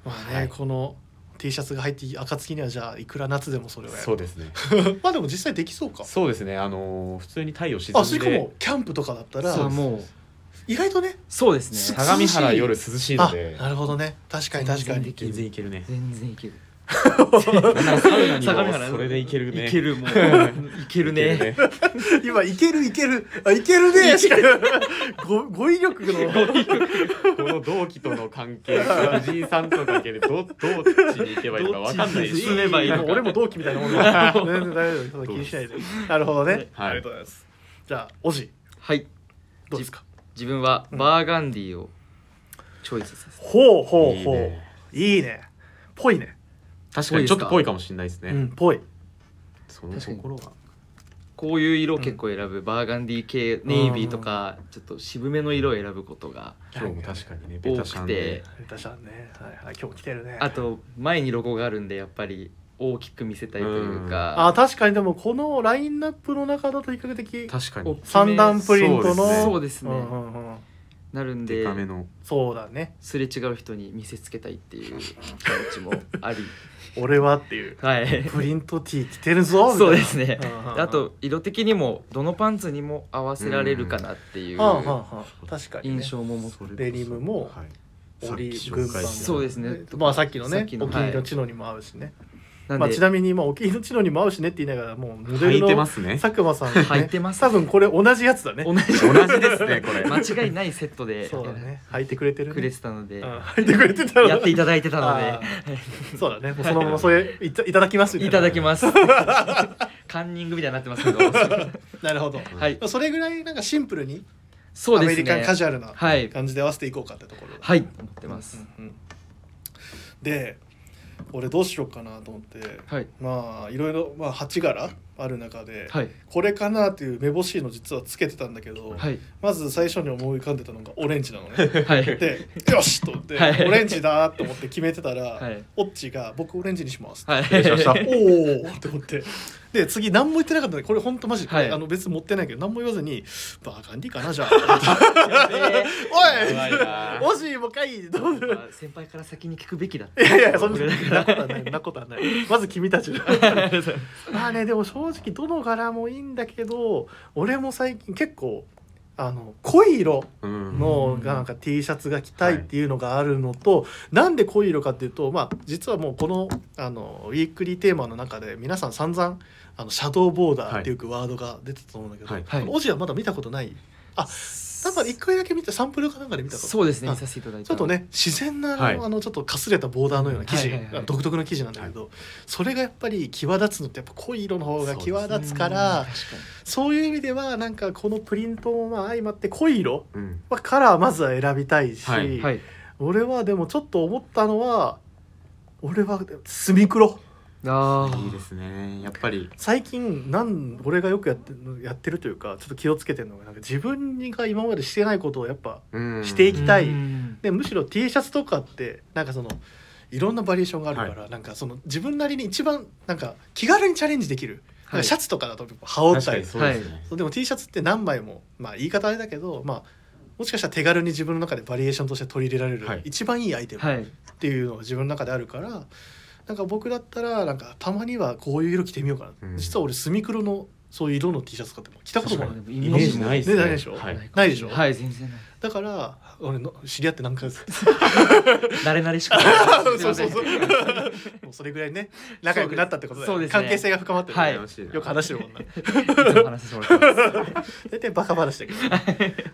S1: まあね、
S3: はい。
S1: この T シャツが入って暁にはじゃあいくら夏でもそれをやる。
S3: そうですね。
S1: まあでも実際できそうか。
S3: そうですね。あのー普通に太陽沈
S1: あそれかもキャンプとかだったら
S2: そうもう
S1: 意外とね
S2: そうですね。
S1: す
S3: 相模原夜涼しいの
S1: あ
S3: で
S1: なるほどね。確かに確かに。
S2: 全
S3: 全然いけるね。
S2: 全然いける。
S3: なんならサウナに
S2: 相模原
S3: も それでいけるね。
S2: いけるもう。いける
S3: い
S2: ね
S3: けるね。
S1: 今いける いける。あいけるねしかご語彙力の。
S3: この同期との関係藤井さんとかけでどどっちに行けばいいのかわかんない
S2: 進めばいい
S1: 俺も同期みたいなもんだ。全然大丈夫。そんな気にしないで。なるほどね、
S3: はい。
S1: ありがとうございます。じゃあおじ。
S2: はい。
S1: どうですか？
S2: 自分はバーガンディをチョイスさせて
S1: ほうほうほう。
S3: いいね。
S1: いいね。ぽいね。
S3: 確かにちょっとぽいかもしれないですね、
S1: うんぽい。
S3: そのところが
S2: こういう色を結構選ぶ、バーガンディ系ネイビーとかちょっと渋めの色を選ぶことが
S3: 今日も確かにねベタシャンで
S1: ベタシャンね。はいはい。今日来てるね。
S2: あと前にロゴがあるんでやっぱり大きく見せたいという
S1: あ
S2: か
S1: 確かにでもこのラインナップの中だと比較的
S3: 確かに。
S1: 三段プリントの
S2: そうですね。
S1: うんうんうん
S2: なるんで
S1: そうだね。
S2: すれ違う人に見せつけたいっていう気持ちもあり。
S1: 俺はっていう。
S2: はい。
S1: プリント T 着てるぞみたいな。
S2: そうですね。
S1: うんうんうん。
S2: あと色的にもどのパンツにも合わせられるかなっていう印象も持って
S1: デニムも
S3: はい。
S1: 折り軍パンも。
S2: そうですね。
S1: まあさっきのね
S2: さっきの
S1: お気に入りのチノにも合うしね、まあ、ちなみにまあお気に入りのチノにも合うしねって言いながらもうモデルの
S3: すね。
S1: 佐久間さん、ね、
S2: 履いてます
S1: 多分これ同じやつだね。
S2: 同じ
S3: 同じですねこれ。
S2: 間違いないセットで
S1: そうだね。履いてくれてるね。
S2: くれてたので
S1: うん履いてくれてたの。
S2: やっていただいてたの
S1: あーそうだね。もうそのままそれいたいただきます
S2: で
S1: みたい
S2: ただきます。カンニングみたいになってますけど。
S1: なるほど、
S2: はい。
S1: それぐらいなんかシンプルに
S2: そうですね。
S1: アメリカンカジュアルな
S2: はい。
S1: 感じで合わせていこうかってところ。だ
S2: はい。思ってます。
S1: うんうん。で俺どうしようかなと思って。
S2: はい。
S1: まあいろいろ、まあ、8柄ある中で、
S2: はい。
S1: これかなっていう目星の実はつけてたんだけど、
S2: はい。
S1: まず最初に思い浮かんでたのがオレンジなのね。
S2: はい。
S1: でよしと思って、
S2: はい。
S1: オレンジだと思って決めてたら、
S2: はい。
S1: オッチが「僕オレンジにします」
S2: はい。
S3: 失礼しました
S1: おおって思って。で次何も言ってなかったんでこれ本当マジ
S2: はい。
S1: あの別に持ってないけど何も言わずに「バーガンディかなじゃあ」おい惜しいもうかいどう
S2: 先輩から先に聞くべきだ
S1: いやいやそんなことはない。そんなことはない。まず君たち まあねでも正直どの柄もいいんだけど俺も最近結構あの濃い色
S3: うん。
S1: のがなんか T シャツが着たいっていうのがあるのと、なんで濃い色かっていうとまあ実はもうこのあのウィークリーテーマの中で皆さん散々あのシャドーボーダーっていうワードが出てたと思うんだけど、
S3: はい
S2: はい。
S1: オジはまだ見たことない？あなんか一回だけ見てサンプルかなんかで見たこと？あ
S2: そうですね見させていただいた。
S1: ちょっとね自然な、
S3: はい。
S1: あのちょっとかすれたボーダーのような生地、
S2: はいはいはい。
S1: 独特の生地なんだけど、それがやっぱり際立つのってやっぱ濃い色の方が際立つからそう,、いう意味ではなんかこのプリントもまあ相まって濃い色
S3: うん。
S1: はカラーまずは選びたいし、俺はでもちょっと思ったのは俺はスミクロ
S2: ああ
S3: いいですね。やっぱり。
S1: 最近なん俺がよくやってやってるというかちょっと気をつけてるのがなんか自分が今までしてないことをやっぱ
S3: うん。
S1: していきたい。
S2: うん。
S1: でむしろ T シャツとかってなんかそのいろんなバリエーションがあるから、なんかその自分なりに一番なんか気軽にチャレンジできる、なんかシャツとかだと羽織ったり。
S3: そうですね。
S1: でも T シャツって何枚もまあ言い方あれだけどまあもしかしたら手軽に自分の中でバリエーションとして取り入れられる、
S3: はい。
S1: 一番いいアイテム
S2: はい。
S1: っていうのが自分の中であるからなんか僕だったらなんかたまにはこういう色着てみようかな、
S3: うん。
S1: 実は俺スミクロのそういう色の T シャツ買っても着たこともない。
S3: イメージないですね。
S1: ねないでしょ
S3: はい。
S1: ないでしょ？
S2: はい全然ない。
S1: だから俺の知り合って何回です
S2: 慣れ慣れしく。
S1: そうそうそう。もうそれぐらいね仲良くなったってことで
S2: そうですね。
S1: 関係性が深まってる、
S2: はい。
S1: よく話してるもんな。
S2: いつも話させてもらってます
S1: 大体バカ話だけど。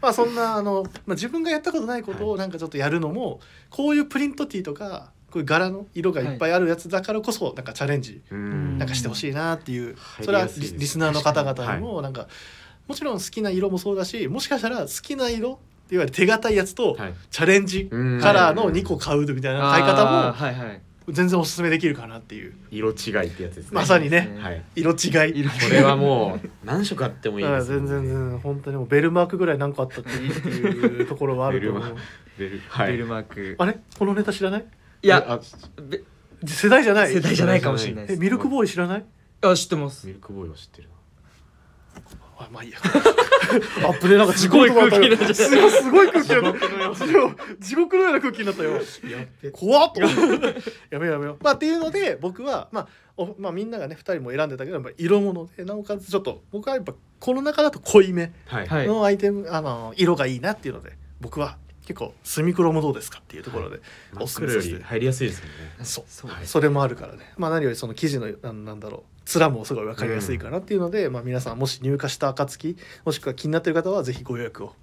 S1: まあそんなあの、まあ、自分がやったことないことをなんかちょっとやるのも、こういうプリントティーとかこういう柄の色がいっぱいあるやつだからこそなんかチャレンジ
S3: うん。
S1: なんかしてほしいなっていう、それはリリスナーの方々にもなんか、もちろん好きな色もそうだしもしかしたら好きな色いわゆる手堅いやつと
S3: はい。
S1: チャレンジ
S3: うん
S1: カラーの2個買うみたいな買い方も全然おすすめできるかなっていう。
S3: 色違いってやつですね。
S1: まさにね。
S3: はい。
S1: 色違い。
S2: 色
S3: これはもう何色あってもいいです よ
S1: 全然全然本当にもうベルマークぐらい何個あったっていいっていうところはあると思う。
S3: ベルマベルはい。
S2: ベルマーク。
S1: あれ？このネタ知らない？
S2: いや
S3: あ
S2: べ
S1: 世代じゃない？
S2: 世代じゃないかもしれないです。
S1: えミルクボーイ知らない？
S2: あ知ってます。
S3: ミルクボーイは知ってる
S1: あまあいいや。アップでなんか地獄の
S2: 空気になっちゃった。
S1: すごいすごい空気になった地獄のような空気になったよ。怖っとやめようやめよう。まあっていうので僕はまあおまあみんながね2人も選んでたけどやっぱ色物でなおかつちょっと僕はやっぱこの中だと濃いめ
S3: はい
S2: はい。
S1: のアイテム、あの色がいいなっていうので僕は結構スミクロもどうですかっていうところで、
S3: 真
S1: おすすめさせて。
S3: 入りやすいですもんね。
S1: そう。
S2: そう
S3: はい。
S1: それもあるからね。まあ何よりその生地のなんだろう面もすごい分かりやすいかなっていうので、まあ皆さんもし入荷した暁もしくは気になっている方はぜひご予約を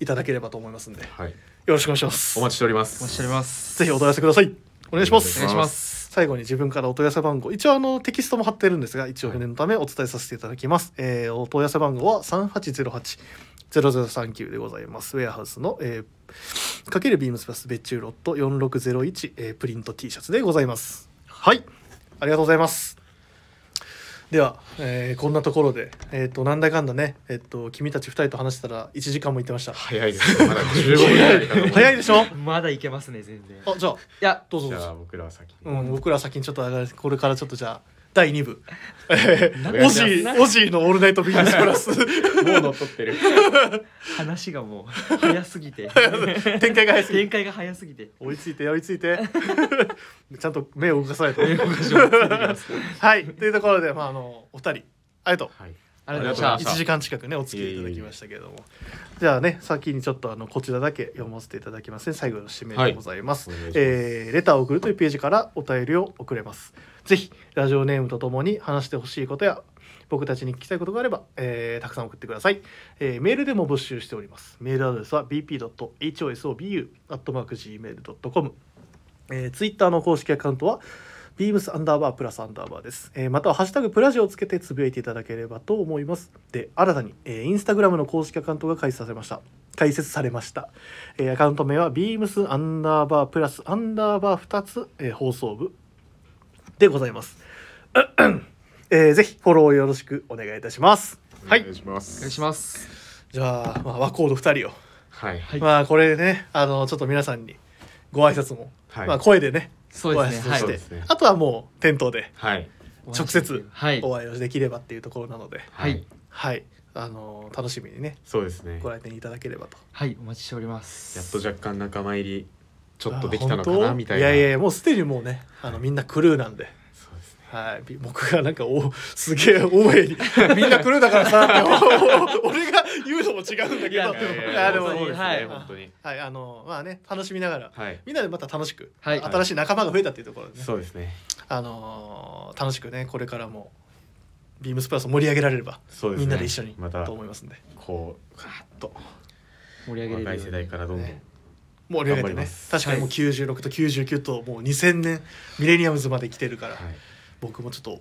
S1: いただければと思いますんで。よ
S3: はい。
S1: ろしくお願いします。
S3: お待ちしております。
S2: お待ちしております。
S1: ぜひお問い合わせください。お願いします。
S2: お願いします。
S1: 最後に自分からお問い合わせ番号。一応あのテキストも貼ってるんですが一応念のためお伝えさせていただきます、えーお問い合わせ番号は3808-0039でございます。ウェアハウスの、えー、かけるビームスプラス別注ロット4601、えープリント T シャツでございます。はい。ありがとうございます。では、えーこんなところでえっ、となんだかんだねえっ、と君たち2人と話したら1時間も言ってました。
S3: 早いですね。まだ15分
S1: 早い。でしょ？
S2: まだいけますね全然。い
S1: あじゃあ。
S2: や。
S3: じ
S1: どうぞどうぞ。
S3: ゃあ僕らは先に。
S1: うん、僕ら先にちょっと上がる。これからちょっとじゃあ第2部。
S2: な
S1: オジーオジーの「オールナイトビジネスプラス」
S3: もう乗っ取ってる。
S2: 話がもう早すぎて。
S1: 展開が早すぎて。
S2: 展開が早すぎて。
S1: 追いついて追いついて。ちゃんと目を動かさないと。はい。というところで、まあ、あのお二人。ありがとう。
S3: はい
S2: ありがとうございました
S1: 1時間近くねお付き合いいただきましたけれども。じゃあね先にちょっとあのこちらだけ読ませていただきますね。最後の締めでございます、
S3: はい
S1: えーレターを送るというページからお便りを送れます。ぜひラジオネームとともに話してほしいことや僕たちに聞きたいことがあれば、えーたくさん送ってください、えーメールでも募集しております。メールアドレスは bp.hosobu.gmail.com えー、ツイッターの公式アカウントは beams アンダーバープラスアンダーバーです、えーまたはハッシュタグプラジをつけてつぶやいていただければと思います。で新たに、えー、インスタグラムの公式アカウントが開設されました。開設されました、えーアカウント名は beams アンダーバープラスアンダーバー2つ、えー放送部。でございます、えーぜひフォローよろしくお願いいたします。はい。
S3: お願いします。
S2: お願いします
S1: じゃあ、まあ、和コード2人を、
S3: はい。
S2: はい。
S1: まあこれねあのちょっと皆さんにご挨拶も、
S3: はい。
S1: まあ声でね
S2: そうですねはい。
S1: ご挨拶して、
S3: そうですね。
S1: あとはもう店頭で
S3: はい。
S1: 直接
S2: はい。
S1: お会いをできればっていうところなので、
S2: はい。
S1: はい、あの楽しみにね
S3: そうですね。
S1: ご来店いただければと。
S2: はいお待ちしております。
S3: やっと若干仲間入りちょっとできたのか
S1: あ本当？
S3: なみたいな。
S1: やいやいやもうすでにもうねあのみんなクルーなんで。はい、び僕がなんかおすげえ大江に。みんなクルーだからさ俺が言うのも違うんだけど。
S2: いや
S3: いやいや
S1: いやでも
S3: そうですね
S2: はい。
S3: 本当に。
S1: はいあのまあね楽しみながら。
S3: はい。
S1: みんなでまた楽しく、
S2: はい。
S1: 新しい仲間が増えたっていうところでね。
S3: そうですね。
S1: あの楽しくねこれからもビームスプラスを盛り上げられれば、
S3: そうですね。
S1: みんなで一緒に
S3: また
S1: と思いますんで。
S3: こうガーッと
S2: 盛り上げれる
S3: 若い世代からどんどん
S1: ね。盛り上げてね。
S3: 頑張ります。
S1: 確かにもう96と99ともう2000年ミレニアムズまで来てるから、
S3: はい
S1: 僕もちょっと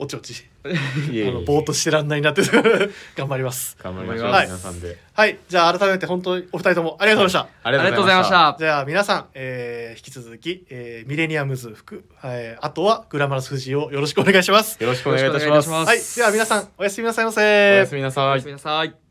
S1: おちおち あのぼーっとしてらんないなって 頑張ります。
S3: 頑張りましょう
S1: はい。
S3: 皆さんで。
S1: はい。じゃあ改めて本当にお二人ともありがとうございました、
S3: あ
S2: ありがとうございました。
S1: じゃあ皆さん、えー引き続き、えーミレニアムズ服、えーあとはグラマラス富士をよろしくお願いします。
S3: よろしくお願いいたします。
S2: よろしくお願いいたします。
S1: はい。では皆さんおやすみなさい。ませ
S3: おやすみなさい。
S2: おやすみなさい